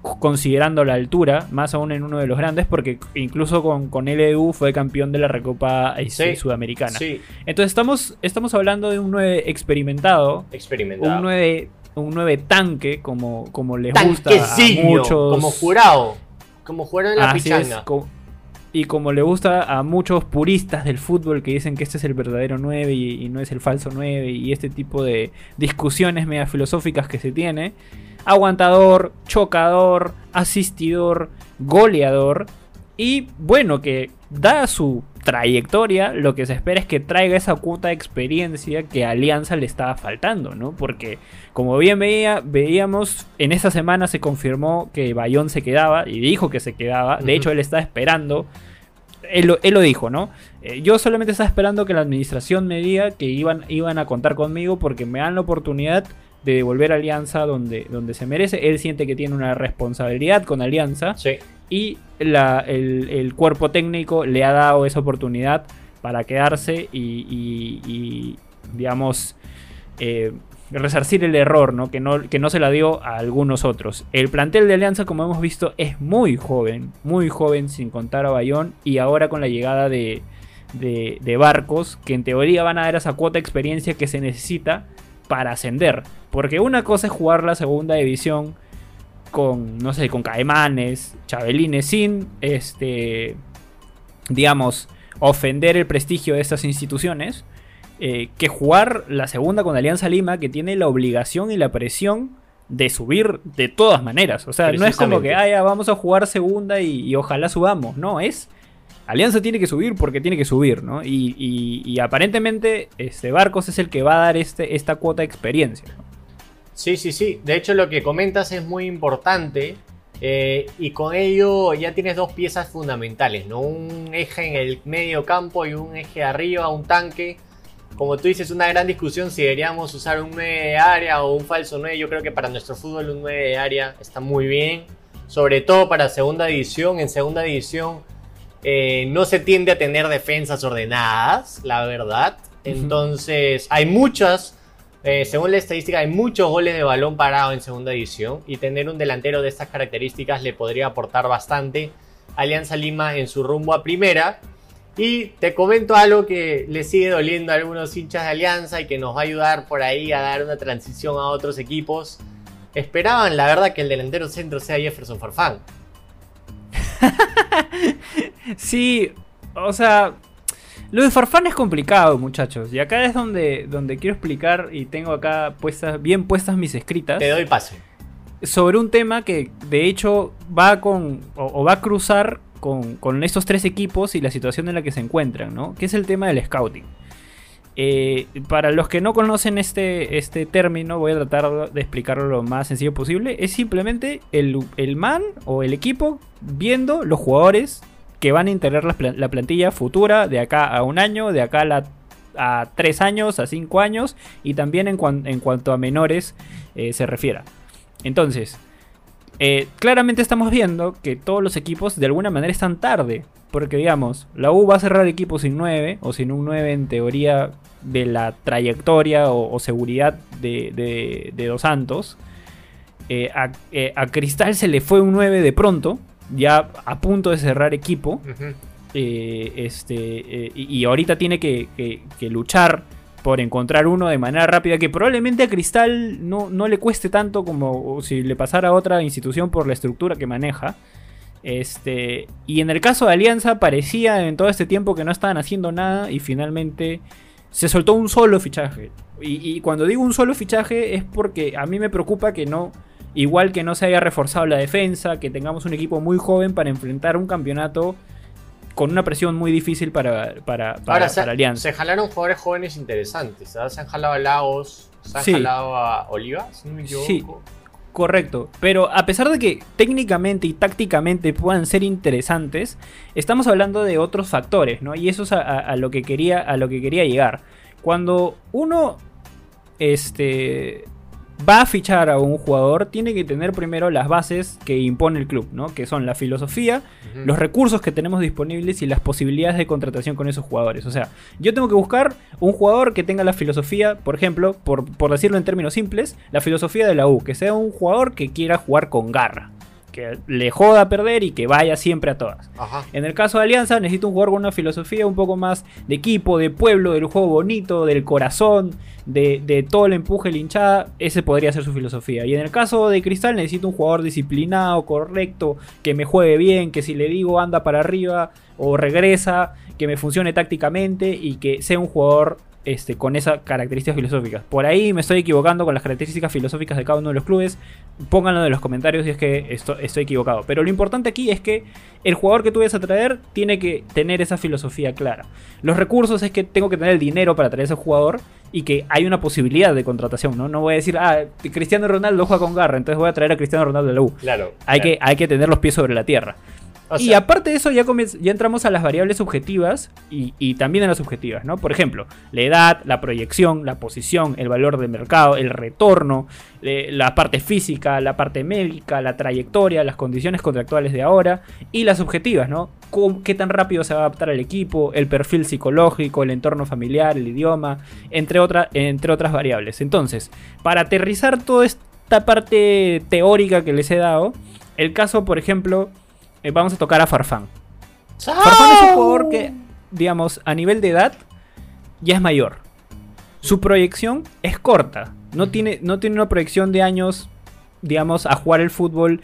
considerando la altura, más aún en uno de los grandes, porque incluso con, con LDU fue campeón de la Recopa este, Sí, Sudamericana. Sí, Entonces estamos, estamos hablando de un 9 experimentado, experimentado. un 9, un 9 tanque, como, como les gusta a muchos. como jurado. Como jurado en la Así es, pichanga. Y como le gusta a muchos puristas del fútbol que dicen que este es el verdadero 9 y, no es el falso 9 y este tipo de discusiones media filosóficas que se tiene. Aguantador, chocador, asistidor, goleador. Y bueno, que dada su trayectoria, lo que se espera es que traiga esa cuota de experiencia que a Alianza le estaba faltando, ¿no? Porque como bien veía, veíamos, en esa semana se confirmó que Bayón se quedaba y dijo que se quedaba. De hecho, él estaba esperando. Él lo, él lo dijo, ¿no? Eh, yo solamente estaba esperando que la administración me diga que iban, iban a contar conmigo porque me dan la oportunidad de devolver a Alianza donde, donde se merece. Él siente que tiene una responsabilidad con Alianza Sí. Y el, cuerpo técnico le ha dado esa oportunidad para quedarse y, digamos, eh, resarcir el error, ¿no? Que, ¿no? que no se la dio a algunos otros. El plantel de Alianza, como hemos visto, es muy joven, muy joven, sin contar a Bayón, y ahora con la llegada de, de, de barcos, que en teoría van a dar esa cuota de experiencia que se necesita para ascender. Porque una cosa es jugar la segunda división con, no sé, con Caemanes, Chabelines, sin, este, digamos, ofender el prestigio de estas instituciones, eh, que jugar la segunda con Alianza Lima, que tiene la obligación y la presión de subir de todas maneras. O sea, no es como que, ah, ya, vamos a jugar segunda y, y ojalá subamos. No, es... Alianza tiene que subir porque tiene que subir, ¿no? Y, y- y aparentemente este Barcos es el que va a dar este, esta cuota de experiencia. ¿no? Sí, sí, sí. De hecho, lo que comentas es muy importante. eh, y con ello ya tienes dos piezas fundamentales, ¿no? Un eje en el medio campo y un eje arriba, un tanque. Como tú dices, una gran discusión si deberíamos usar un 9 de área o un falso 9. Yo creo que para nuestro fútbol un 9 de área está muy bien. Sobre todo para segunda división. En segunda división eh, no se tiende a tener defensas ordenadas, la verdad. Entonces, hay muchas, eh, según la estadística, hay muchos goles de balón parado en segunda división. Y tener un delantero de estas características le podría aportar bastante a Alianza Lima en su rumbo a primera. Y te comento algo que le sigue doliendo a algunos hinchas de Alianza y que nos va a ayudar por ahí a dar una transición a otros equipos. Esperaban, la verdad, que el delantero centro sea Jefferson Farfán. (laughs) Sí, o sea, lo de Farfán es complicado, muchachos. Y acá es donde, donde quiero explicar y tengo acá puestas, bien puestas mis escritas. Te doy paso. sobre un tema que de hecho va con o, o va a cruzar con, con estos tres equipos y la situación en la que se encuentran, ¿no? Que es el tema del scouting. Eh, para los que no conocen este, este término, voy a tratar de explicarlo lo más sencillo posible. Es simplemente el, el man o el equipo viendo los jugadores que van a integrar la, pla- la plantilla futura de acá a un año, de acá a, la- a tres años, a cinco años y también en, cuan- en cuanto a menores eh, se refiera. Entonces, eh, claramente estamos viendo que todos los equipos de alguna manera están tarde. Porque digamos, la U va a cerrar equipo sin 9, o sin un 9 en teoría de la trayectoria o, seguridad de, de- Dos Santos. Eh, a, a Cristal se le fue un 9 de pronto, ya a punto de cerrar equipo. Eh, este, eh, y, y ahorita tiene que, que- que luchar por encontrar uno de manera rápida que probablemente a Cristal no, no le cueste tanto como si le pasara a otra institución por la estructura que maneja. Este, y en el caso de Alianza parecía en todo este tiempo que no estaban haciendo nada y finalmente se soltó un solo fichaje. Y, y cuando digo un solo fichaje es porque a mí me preocupa que no, igual que no se haya reforzado la defensa, que tengamos un equipo muy joven para enfrentar un campeonato con una presión muy difícil para, para, para, Ahora, se, para Alianza. se jalaron jugadores jóvenes interesantes. ¿ah? Se han jalado a Lagos, se han Sí. jalado a Oliva, si no me equivoco. Sí. Correcto, pero a pesar de que técnicamente y tácticamente puedan ser interesantes, estamos hablando de otros factores, ¿no? Y eso es a, a- a lo que quería a lo que quería llegar. Cuando uno este va a fichar a un jugador, tiene que tener primero las bases que impone el club, ¿no? Que son la filosofía, los recursos que tenemos disponibles y las posibilidades de contratación con esos jugadores. O sea, yo tengo que buscar un jugador que tenga la filosofía, por ejemplo, por, por decirlo en términos simples, la filosofía de la U, que sea un jugador que quiera jugar con garra, que le joda perder y que vaya siempre a todas. Ajá. En el caso de Alianza, necesito un jugador con una filosofía un poco más de equipo, de pueblo, del juego bonito, del corazón, de, de todo el empuje, el hinchada. Ese podría ser su filosofía. Y en el caso de Cristal, necesito un jugador disciplinado, correcto, que me juegue bien, que si le digo anda para arriba o regresa, que me funcione tácticamente y que sea un jugador. Este, con esas características filosóficas. Por ahí me estoy equivocando con las características filosóficas de cada uno de los clubes. Pónganlo en los comentarios si es que esto- estoy equivocado. Pero lo importante aquí es que el jugador que tú vayas a traer tiene que tener esa filosofía clara. Los recursos es que tengo que tener el dinero para traer ese jugador y que hay una posibilidad de contratación, ¿no? No voy a decir, ah, Cristiano Ronaldo juega con garra, entonces voy a traer a Cristiano Ronaldo de la U. Claro. Hay, claro. que, hay que tener los pies sobre la tierra. O y aparte de eso, ya, ya entramos a las variables subjetivas y, y también a las subjetivas, ¿no? Por ejemplo, la edad, la proyección, la posición, el valor de mercado, el retorno, eh, la parte física, la parte médica, la trayectoria, las condiciones contractuales de ahora y las subjetivas, ¿no? ¿Qué tan rápido se va a adaptar al equipo? El perfil psicológico, el entorno familiar, el idioma, entre, otra- entre otras variables. Entonces, para aterrizar toda esta parte teórica que les he dado, el caso, por ejemplo, eh, vamos a tocar a Farfán. Farfán es un jugador que, digamos, a nivel de edad, ya es mayor. Su proyección es corta. No tiene, no tiene una proyección de años, digamos, a jugar el fútbol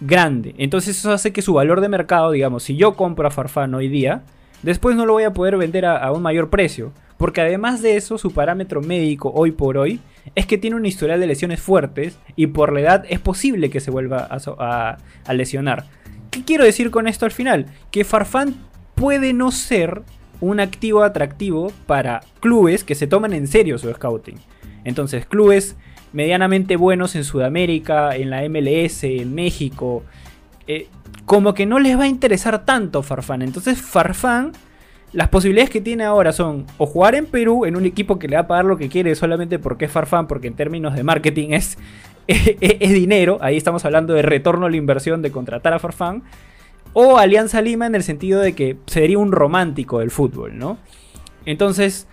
grande. Entonces eso hace que su valor de mercado, digamos, si yo compro a Farfán hoy día, después no lo voy a poder vender a, a un mayor precio. Porque además de eso, su parámetro médico hoy por hoy es que tiene un historial de lesiones fuertes y por la edad es posible que se vuelva a, so- a- a lesionar. ¿Qué quiero decir con esto al final? Que Farfán puede no ser un activo atractivo para clubes que se toman en serio su scouting. Entonces, clubes medianamente buenos en Sudamérica, en la MLS, en México, eh, como que no les va a interesar tanto Farfán. Entonces, Farfán, las posibilidades que tiene ahora son o jugar en Perú en un equipo que le va a pagar lo que quiere solamente porque es Farfán, porque en términos de marketing es, es, (laughs) es dinero. Ahí estamos hablando de retorno a la inversión de contratar a Farfán. O Alianza Lima en el sentido de que sería un romántico del fútbol, ¿no? Entonces,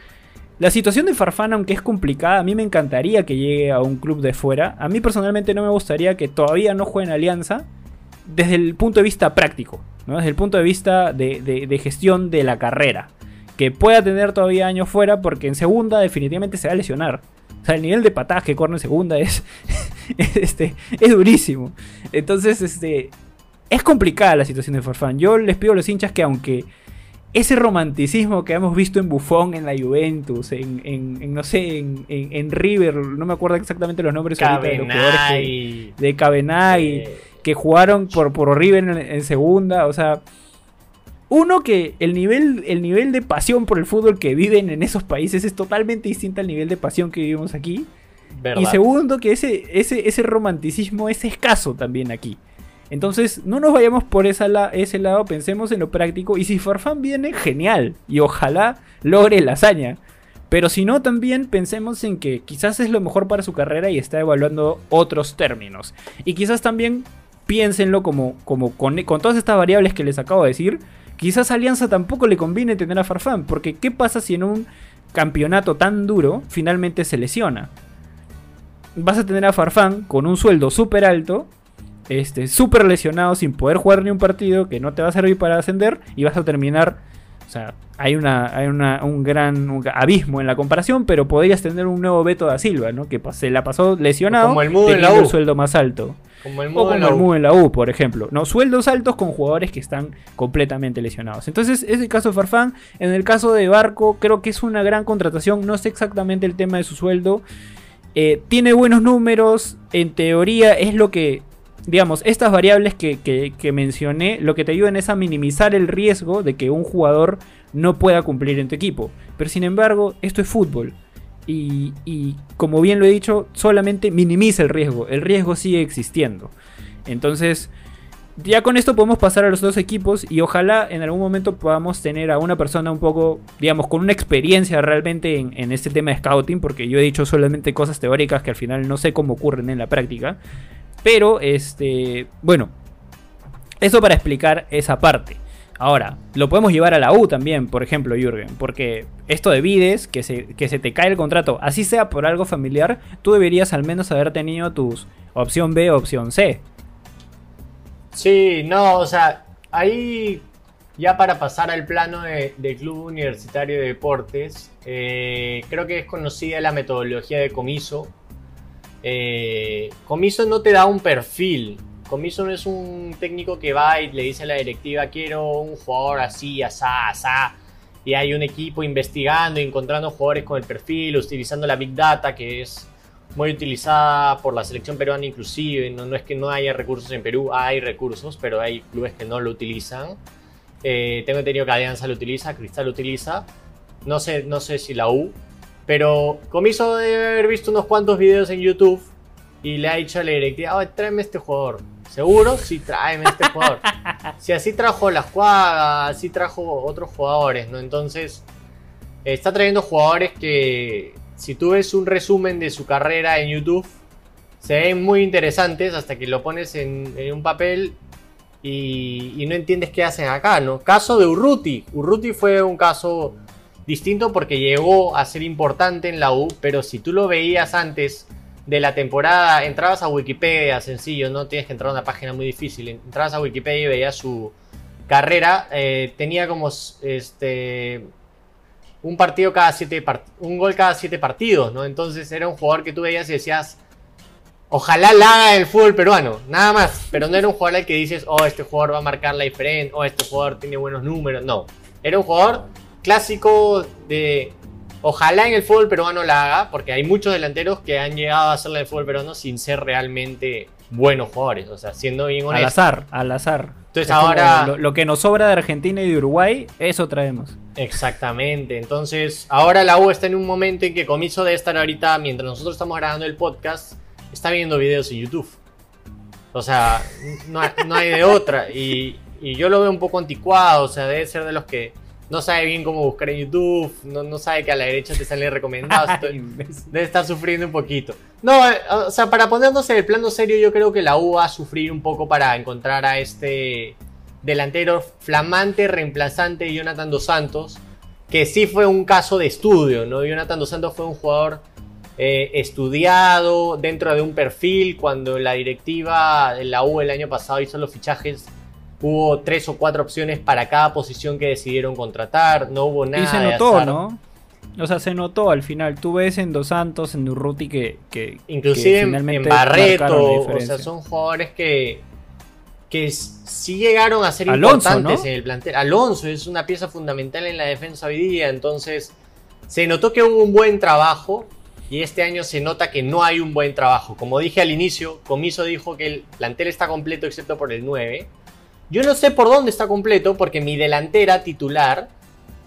la situación de Farfán, aunque es complicada, a mí me encantaría que llegue a un club de fuera. A mí personalmente no me gustaría que todavía no juegue en Alianza desde el punto de vista práctico, ¿no? desde el punto de vista de gestión de la carrera. Que pueda tener todavía años fuera porque en segunda definitivamente se va a lesionar. O sea, el nivel de patadas que corre en segunda (laughs) es, este, es durísimo. Entonces, este, es complicada la situación de Farfán. Yo les pido a los hinchas que aunque ese romanticismo que hemos visto en Buffon, en la Juventus, en, en- en, no sé, en, en- River, no me acuerdo exactamente los nombres ahorita de los jugadores que- Cabenay. de Cabenagui, eh, que jugaron por, por River en segunda, o sea, uno que el nivel, el nivel de pasión por el fútbol que viven en esos países es totalmente distinto al nivel de pasión que vivimos aquí. ¿verdad? Y segundo, que ese, ese, ese romanticismo es escaso también aquí. Entonces, no nos vayamos por esa la- ese lado, pensemos en lo práctico. Y si Farfán viene, genial. Y ojalá logre la hazaña. Pero si no, también pensemos en que quizás es lo mejor para su carrera y está evaluando otros términos. Y quizás también piénsenlo como, como con, con todas estas variables que les acabo de decir. Quizás a Alianza tampoco le conviene tener a Farfán. Porque ¿qué pasa si en un campeonato tan duro finalmente se lesiona? Vas a tener a Farfán con un sueldo súper alto este, súper lesionado sin poder jugar ni un partido que no te va a servir para ascender y vas a terminar. O sea, hay, una, hay una- un gran un abismo en la comparación, pero podrías tener un nuevo Beto da Silva, ¿no? Que se la pasó lesionado Como el Mudo en la teniendo U. el sueldo más alto. Como el O como el. Mu en la U, por ejemplo. No, sueldos altos con jugadores que están completamente lesionados. Entonces, es el caso de Farfán. En el caso de Barco, creo que es una gran contratación. No sé exactamente el tema de su sueldo. Eh, tiene buenos números. En teoría, es lo que. Digamos, estas variables que, que- que mencioné, lo que te ayudan es a minimizar el riesgo de que un jugador no pueda cumplir en tu equipo. Pero sin embargo, esto es fútbol. Y, como bien lo he dicho, solamente minimiza el riesgo. El riesgo sigue existiendo. Entonces, ya con esto podemos pasar a los dos equipos y ojalá en algún momento podamos tener a una persona un poco, digamos, con una experiencia realmente en, en este tema de scouting, porque yo he dicho solamente cosas teóricas que al final no sé cómo ocurren en la práctica. Pero, este, bueno, eso para explicar esa parte. Ahora, lo podemos llevar a la U también, por ejemplo, Jürgen, porque esto de Vides, que se, que se te cae el contrato, así sea por algo familiar, tú deberías al menos haber tenido tus opción B o opción C. Sí, no, o sea, ahí ya para pasar al plano de- del Club Universitario de Deportes, eh, creo que es conocida la metodología de Comiso. Eh, Comiso no te da un perfil. Comiso no es un técnico que va y le dice a la directiva quiero un jugador así, asá, asá. Y hay un equipo investigando encontrando jugadores con el perfil, utilizando la Big Data que es muy utilizada por la selección peruana inclusive. No, no es que no haya recursos en Perú, hay recursos, pero hay clubes que no lo utilizan. Eh, tengo entendido que Alianza lo utiliza, Cristal lo utiliza. No sé, no sé si la U. Pero Comiso debe haber visto unos cuantos videos en YouTube y le ha dicho a la directiva, "Oye, tráeme este jugador. Seguro, sí, tráeme este jugador. (laughs) Si así trajo la Juaga, así trajo otros jugadores, ¿no? Entonces, está trayendo jugadores que, si tú ves un resumen de su carrera en YouTube, se ven muy interesantes hasta que lo pones en, en un papel y, y no entiendes qué hacen acá, ¿no? Caso de Urruti. Urruti fue un caso distinto porque llegó a ser importante en la U, pero si tú lo veías antes de la temporada, entrabas a Wikipedia, sencillo, no tienes que entrar a una página muy difícil, entrabas a Wikipedia y veías su carrera, eh, tenía como este un partido cada siete part- un gol cada siete partidos, ¿no? Entonces era un jugador que tú veías y decías, ojalá la haga el fútbol peruano, nada más, pero no era un jugador al que dices, oh, este jugador va a marcar la diferencia, oh, este jugador tiene buenos números, no, era un jugador clásico de ojalá en el fútbol peruano la haga, porque hay muchos delanteros que han llegado a hacerla en el fútbol peruano sin ser realmente buenos jugadores, o sea, siendo bien Al honestos. azar, al azar. Entonces Es ahora- Lo, lo que nos sobra de Argentina y de Uruguay, eso traemos. Exactamente, entonces ahora la U está en un momento en que Comiso debe estar ahorita, mientras nosotros estamos grabando el podcast, está viendo videos en YouTube. O sea, no, hay- no hay de otra. Y, y yo lo veo un poco anticuado, o sea, debe ser de los que no sabe bien cómo buscar en YouTube, no, no sabe que a la derecha te salen recomendados. Debe estar sufriendo un poquito. No, eh, o sea, para ponernos en el plano serio, yo creo que la U va a sufrir un poco para encontrar a este delantero flamante, reemplazante de Jonathan Dos Santos, que sí fue un caso de estudio, ¿no? Jonathan Dos Santos fue un jugador eh, estudiado dentro de un perfil. Cuando la directiva de la U el año pasado hizo los fichajes, hubo tres o cuatro opciones para cada posición que decidieron contratar. No hubo nada. Y se de notó, azar. ¿no? O sea, se notó al final. Tú ves en Dos Santos, en Urruti que, que Inclusive que en- Barreto, o sea, son jugadores que, que sí llegaron a ser Alonso, importantes ¿no? en el plantel. Alonso es una pieza fundamental en la defensa hoy día, entonces se notó que hubo un buen trabajo y este año se nota que no hay un buen trabajo. Como dije al inicio, Comiso dijo que el plantel está completo excepto por el 9. Yo no sé por dónde está completo porque mi delantera titular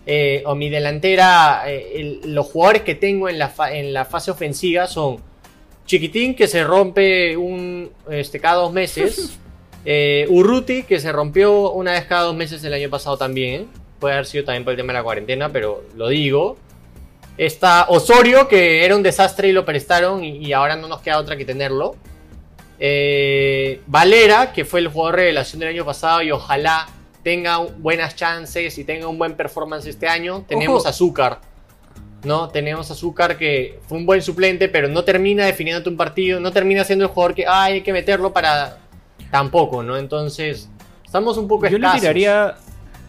eh, o mi delantera, eh, el- los jugadores que tengo en la, fa- en la fase ofensiva son Chiquitín, que se rompe un, este, cada dos meses. (laughs) eh, Urruti, que se rompió una vez cada dos meses el año pasado también. Puede haber sido también por el tema de la cuarentena, pero lo digo. Está Osorio, que era un desastre y lo prestaron y, y ahora no nos queda otra que tenerlo. Eh, Valera, que fue el jugador revelación del año pasado y ojalá tenga buenas chances y tenga un buen performance este año. Tenemos Ojo. Azúcar. ¿no? Tenemos Azúcar que fue un buen suplente, pero no termina definiéndote un partido, no termina siendo el jugador que "Ay, hay que meterlo para tampoco, ¿no? Entonces, estamos un poco Yo le tiraría.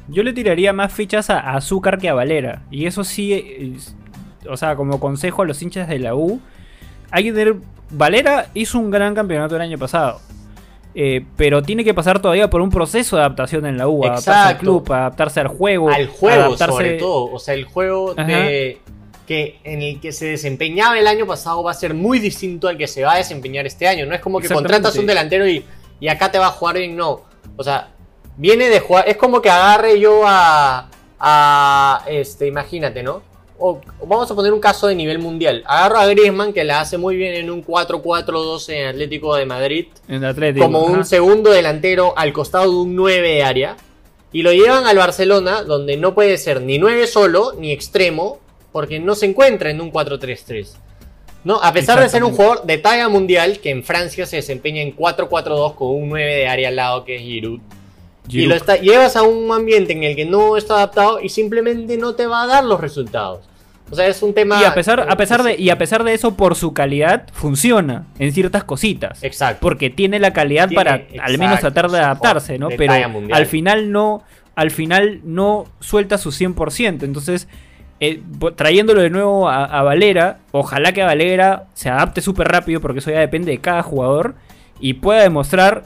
Yo le tiraría más fichas a, a Azúcar que a Valera. Y eso sí. es- o sea, como consejo a los hinchas de la U. Hay que tener. Valera hizo un gran campeonato el año pasado. eh, pero tiene que pasar todavía por un proceso de adaptación en la U. Adaptarse al club, adaptarse al juego. al juego adaptarse- sobre todo, o sea, el juego de que en el que se desempeñaba el año pasado va a ser muy distinto al que se va a desempeñar este año. No es como que contratas un delantero y, y acá te va a jugar bien, no. O sea, viene de jugar, es como que agarre yo a, a este, imagínate, ¿no? O, vamos a poner un caso de nivel mundial. Agarro a Griezmann que la hace muy bien en un 4-4-2 en Atlético de Madrid En Atlético. como un ajá. segundo delantero al costado de un 9 de área. Y lo llevan al Barcelona, donde no puede ser ni 9 solo, ni extremo, porque no se encuentra en un 4-3-3. ¿No? A pesar de ser un jugador de talla mundial, que en Francia se desempeña en 4-4-2 con un 9 de área al lado, que es Giroud. Y Giroud. lo está, llevas a un ambiente en el que no está adaptado y simplemente no te va a dar los resultados. O sea, es un tema... Y a pesar, a pesar de, y a pesar de eso, por su calidad, funciona en ciertas cositas. Exacto. Porque tiene la calidad Tiene- para al menos tratar de adaptarse, ¿no? Pero mundial. al final no, al final no suelta su 100%. Entonces, eh, trayéndolo de nuevo a, a Valera, ojalá que Valera se adapte súper rápido, porque eso ya depende de cada jugador, y pueda demostrar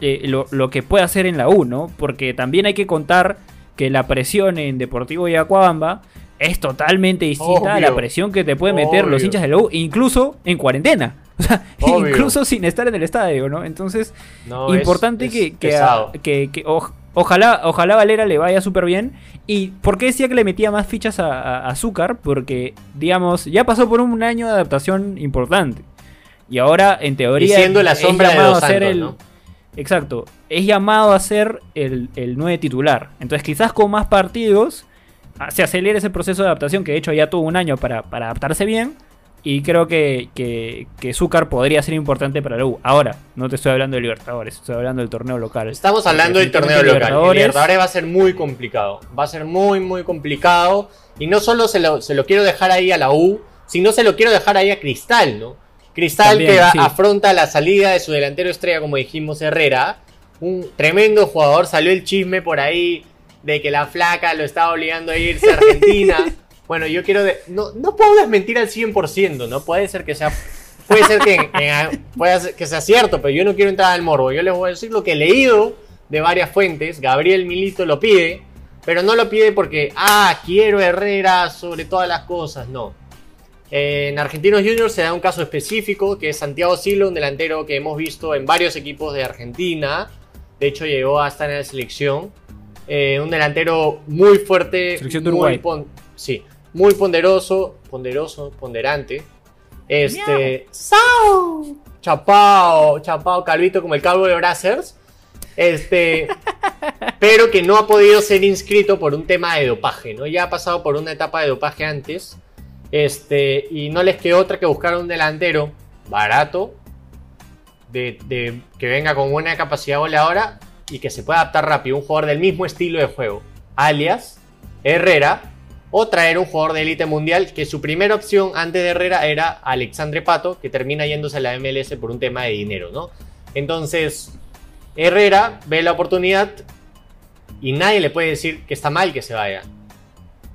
eh, lo, lo que puede hacer en la U, ¿no? Porque también hay que contar que la presión en Deportivo Yacuabamba es totalmente distinta a la presión que te pueden meter los hinchas de la U, incluso en cuarentena. (laughs) O sea, Obvio. incluso sin estar en el estadio, ¿no? Entonces, No, es- importante es que, que, pesado. que- que oj- ojalá, ojalá Valera le vaya súper bien. ¿Y por qué decía que le metía más fichas a, a- a Azúcar? Porque, digamos, ya pasó por un año de adaptación importante. Y ahora, en teoría, Y siendo la es sombra de llamado Dos a ser Santos, el- ¿no? Exacto. Es llamado a ser el, el 9 titular. Entonces quizás con más partidos se acelera ese proceso de adaptación, que de hecho ya tuvo un año para, para adaptarse bien. Y creo que, que, que Zúcar podría ser importante para la U. Ahora, no te estoy hablando de Libertadores, estoy hablando del torneo local. Estamos hablando del torneo local. Libertadores. Libertadores va a ser muy complicado. Va a ser muy, muy complicado. Y no solo se lo, se lo quiero dejar ahí a la U, sino se lo quiero dejar ahí a Cristal, ¿no? Cristal También, que sí. afronta la salida de su delantero estrella, como dijimos, Herrera. Un tremendo jugador. Salió el chisme por ahí de que la flaca lo estaba obligando a irse a Argentina. (laughs) bueno, yo quiero... de- no, no puedo desmentir al 100%, ¿no? Puede ser que sea... Puede ser que, en- puede ser que sea cierto, pero yo no quiero entrar al morbo. Yo les voy a decir lo que he leído de varias fuentes. Gabriel Milito lo pide, pero no lo pide porque, ah, quiero Herrera sobre todas las cosas. No. Eh, En Argentinos Juniors se da un caso específico que es Santiago Silo, un delantero que hemos visto en varios equipos de Argentina. De hecho, llegó a estar en la selección. Eh, un delantero muy fuerte. Selección de muy Uruguay. pon- sí, muy ponderoso, ponderoso, ponderante. Este. ¡Sao! Chapao, chapao, calvito como el calvo de Brazzers. Este. (laughs) pero que no ha podido ser inscrito por un tema de dopaje, ¿no? Ya ha pasado por una etapa de dopaje antes. Este. Y no les quedó otra que buscar un delantero barato. De, de- que venga con buena capacidad goleadora y que se pueda adaptar rápido. Un jugador del mismo estilo de juego. Alias Herrera. O traer un jugador de élite mundial que su primera opción antes de Herrera era Alexandre Pato, que termina yéndose a la MLS por un tema de dinero, ¿no? Entonces, Herrera ve la oportunidad y nadie le puede decir que está mal que se vaya.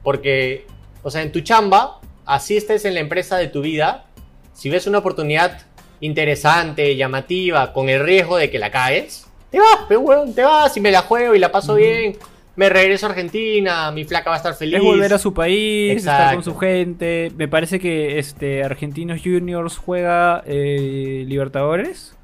Porque, o sea, en tu chamba, así estés en la empresa de tu vida, si ves una oportunidad interesante, llamativa, con el riesgo de que la caes, te vas, pero weón, te vas y me la juego y la paso bien. Me regreso a Argentina, mi flaca va a estar feliz. Es volver a su país, estar con su gente. Me parece que este Argentinos Juniors juega eh, Libertadores.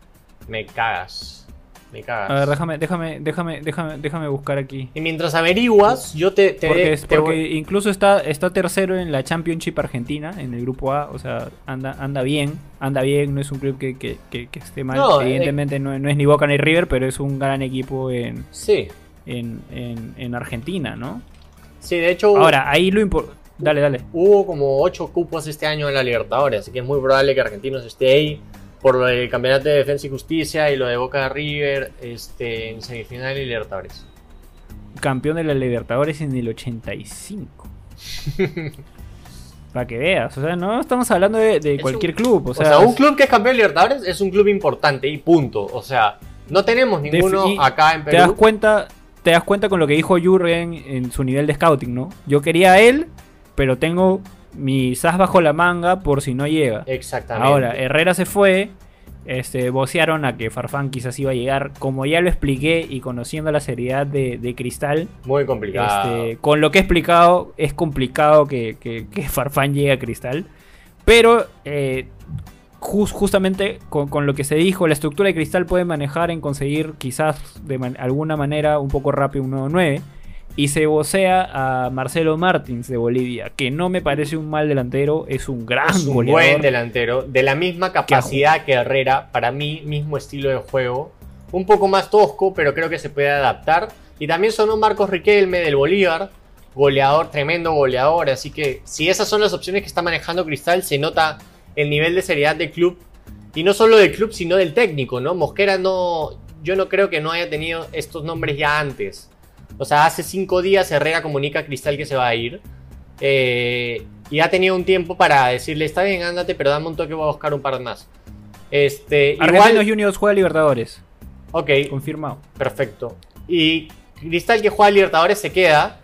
Me cagas. Me cagas. A ver, déjame, déjame, déjame, déjame, déjame buscar aquí. Y mientras averiguas, yo te, te, Porque, es- te porque voy- incluso está, está tercero en la Championship Argentina, en el grupo A, o sea, anda, anda bien, anda bien, no es un club que, que- que- que esté mal. No, eh, Evidentemente no, no es ni Boca ni River, pero es un gran equipo en, Sí, en, en- en Argentina, ¿no? sí, de hecho Ahora, ahí lo importante... Dale, dale. hubo como 8 cupos este año en la Libertadores, así que es muy probable que Argentinos esté ahí por lo del Campeonato de Defensa y Justicia y lo de Boca River este, en semifinal y Libertadores. Campeón de la Libertadores en el 85. (laughs) Para que veas, o sea, no estamos hablando de, de Es cualquier un- club, o O sea, un club que es campeón de Libertadores es un club importante y punto. O sea, no tenemos ninguno acá en te das Perú. cuenta, te das cuenta con lo que dijo Jurgen en su nivel de scouting, ¿no? Yo quería a él, pero tengo mi SAS bajo la manga por si no llega. Exactamente. Ahora, Herrera se fue, este, vocearon a que Farfán quizás iba a llegar, como ya lo expliqué y conociendo la seriedad de, de Cristal, muy complicado. este, con lo que he explicado, es complicado que, que- que (laughs) Farfán llegue a Cristal. Pero eh, jus- justamente con, con lo que se dijo, la estructura de Cristal puede manejar en conseguir quizás de man- alguna manera un poco rápido un nuevo 9. Y se vocea a Marcelo Martins de Bolivia, que no me parece un mal delantero, es un gran es un goleador. buen delantero, de la misma capacidad que Herrera, para mí, mismo estilo de juego. Un poco más tosco, pero creo que se puede adaptar. Y también sonó Marcos Riquelme del Bolívar, goleador, tremendo goleador. Así que si esas son las opciones que está manejando Cristal, se nota el nivel de seriedad del club. Y no solo del club, sino del técnico, ¿no? Mosquera no. Yo no creo que no haya tenido estos nombres ya antes. O sea, hace cinco días Herrera comunica a Cristal que se va a ir. Eh, y ha tenido un tiempo para decirle, está bien, ándate, pero dame un toque, voy a buscar un par más. Este, Argentinos igual, Juniors juega Libertadores, ok, confirmado. perfecto. Y Cristal que juega a Libertadores se queda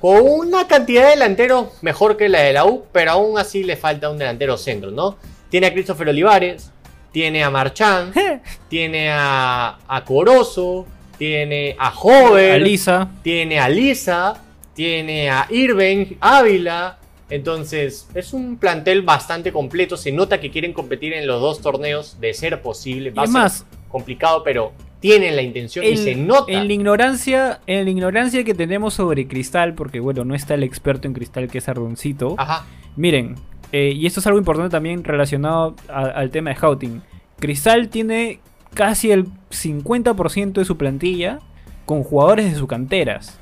con una cantidad de delanteros mejor que la de la U, pero aún así le falta un delantero centro, ¿no? Tiene a Christopher Olivares, tiene a Marchán, (laughs) tiene a, a Corozo, tiene a Hover, Alisa, tiene a Lisa, tiene a Irving, Ávila. Entonces, es un plantel bastante completo. Se nota que quieren competir en los dos torneos de ser posible. y Va a es ser más, complicado, pero tienen la intención y se nota. En la ignorancia, en la ignorancia que tenemos sobre Cristal, porque bueno, no está el experto en Cristal que es Ardoncito. Ajá. Miren, eh, y esto es algo importante también relacionado a- al tema de scouting. Cristal tiene casi el 50% de su plantilla con jugadores de sus canteras.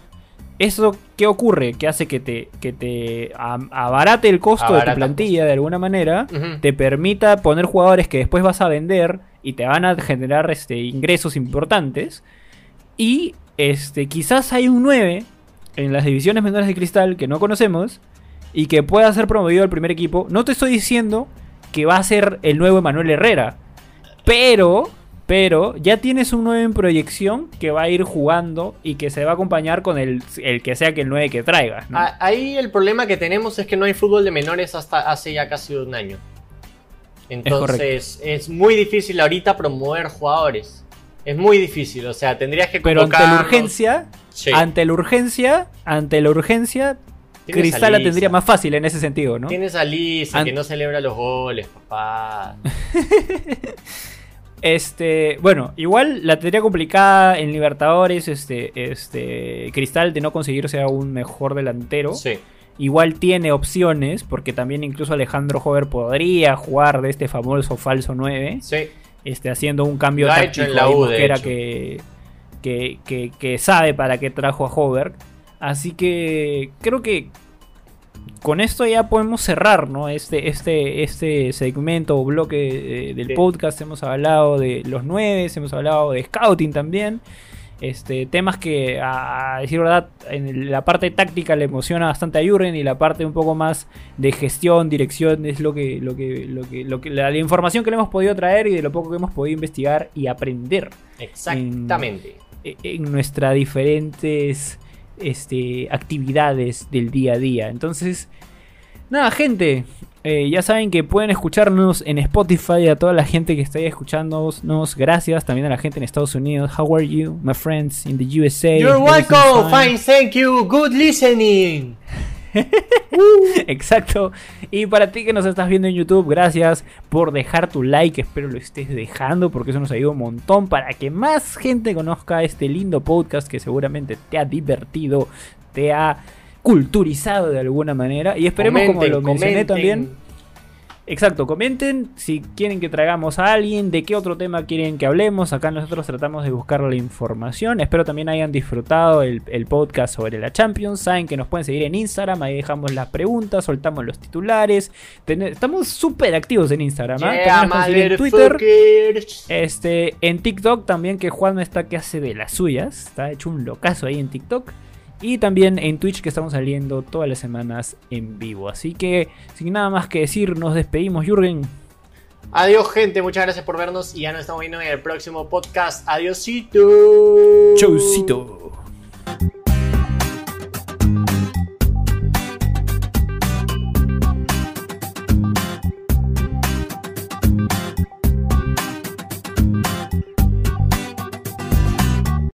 ¿Eso qué ocurre? Que hace que te, que te abarate el costo de tu plantilla de alguna manera, te permita poner jugadores que después vas a vender y te van a generar este, ingresos importantes. Y este, quizás hay un 9 en las divisiones menores de cristal que no conocemos y que pueda ser promovido al primer equipo. No te estoy diciendo que va a ser el nuevo Emanuel Herrera, pero, pero ya tienes un 9 en proyección que va a ir jugando y que se va a acompañar con el, el que sea que el 9 que traigas. ¿no? Ah, Ahí el problema que tenemos es que no hay fútbol de menores hasta hace ya casi un año. Entonces es, muy difícil ahorita promover jugadores. Es muy difícil, o sea, tendrías que pero ante la urgencia, Sí. ante la urgencia, ante la urgencia, Cristal la tendría más fácil en ese sentido, ¿no? Tienes a Lisa An- que no celebra los goles, papá. (laughs) Este, bueno, igual la tendría complicada en Libertadores, este, este, Cristal de no conseguirse a un mejor delantero. Sí. Igual tiene opciones, porque también incluso Alejandro Jover podría jugar de este famoso falso 9, Sí. este, haciendo un cambio ha táctico en la U, de hecho. que, que, que, que sabe para qué trajo a Hover. Así que creo que con esto ya podemos cerrar, ¿no? Este, este, este segmento o bloque eh, del Sí. podcast. Hemos hablado de los nueve, hemos hablado de scouting también. Este, temas que, a, a decir verdad, en la parte táctica le emociona bastante a Jurgen y la parte un poco más de gestión, dirección, es lo que, lo que, lo que, lo que la, la información que le hemos podido traer y de lo poco que hemos podido investigar y aprender Exactamente. e- en nuestras diferentes este, actividades del día a día. Entonces, nada, gente, eh, ya saben que pueden escucharnos en Spotify. A toda la gente que está ahí escuchándonos, gracias. También a la gente en Estados Unidos. How are you, my friends in the USA? You're welcome, fine, thank you, good listening. Exacto. Y para ti que nos estás viendo en YouTube, gracias por dejar tu like. Espero lo estés dejando porque eso nos ayuda un montón para que más gente conozca este lindo podcast que seguramente te ha divertido, te ha culturizado de alguna manera. Y esperemos, como Comenten, lo mencioné comenten. también, Exacto, comenten si quieren que traigamos a alguien, de qué otro tema quieren que hablemos. Acá nosotros tratamos de buscar la información. Espero también hayan disfrutado el, el podcast sobre la Champions. Saben que nos pueden seguir en Instagram, ahí dejamos las preguntas, soltamos los titulares. Ten- estamos súper activos en Instagram. seguir en Twitter. Este, en TikTok también, que Juan está que hace de las suyas. Está hecho un locazo ahí en TikTok. Y también en Twitch que estamos saliendo todas las semanas en vivo. Así que, sin nada más que decir, nos despedimos, Jürgen. Adiós, gente. Muchas gracias por vernos y ya nos estamos viendo en el próximo podcast. Adiosito. Chaucito.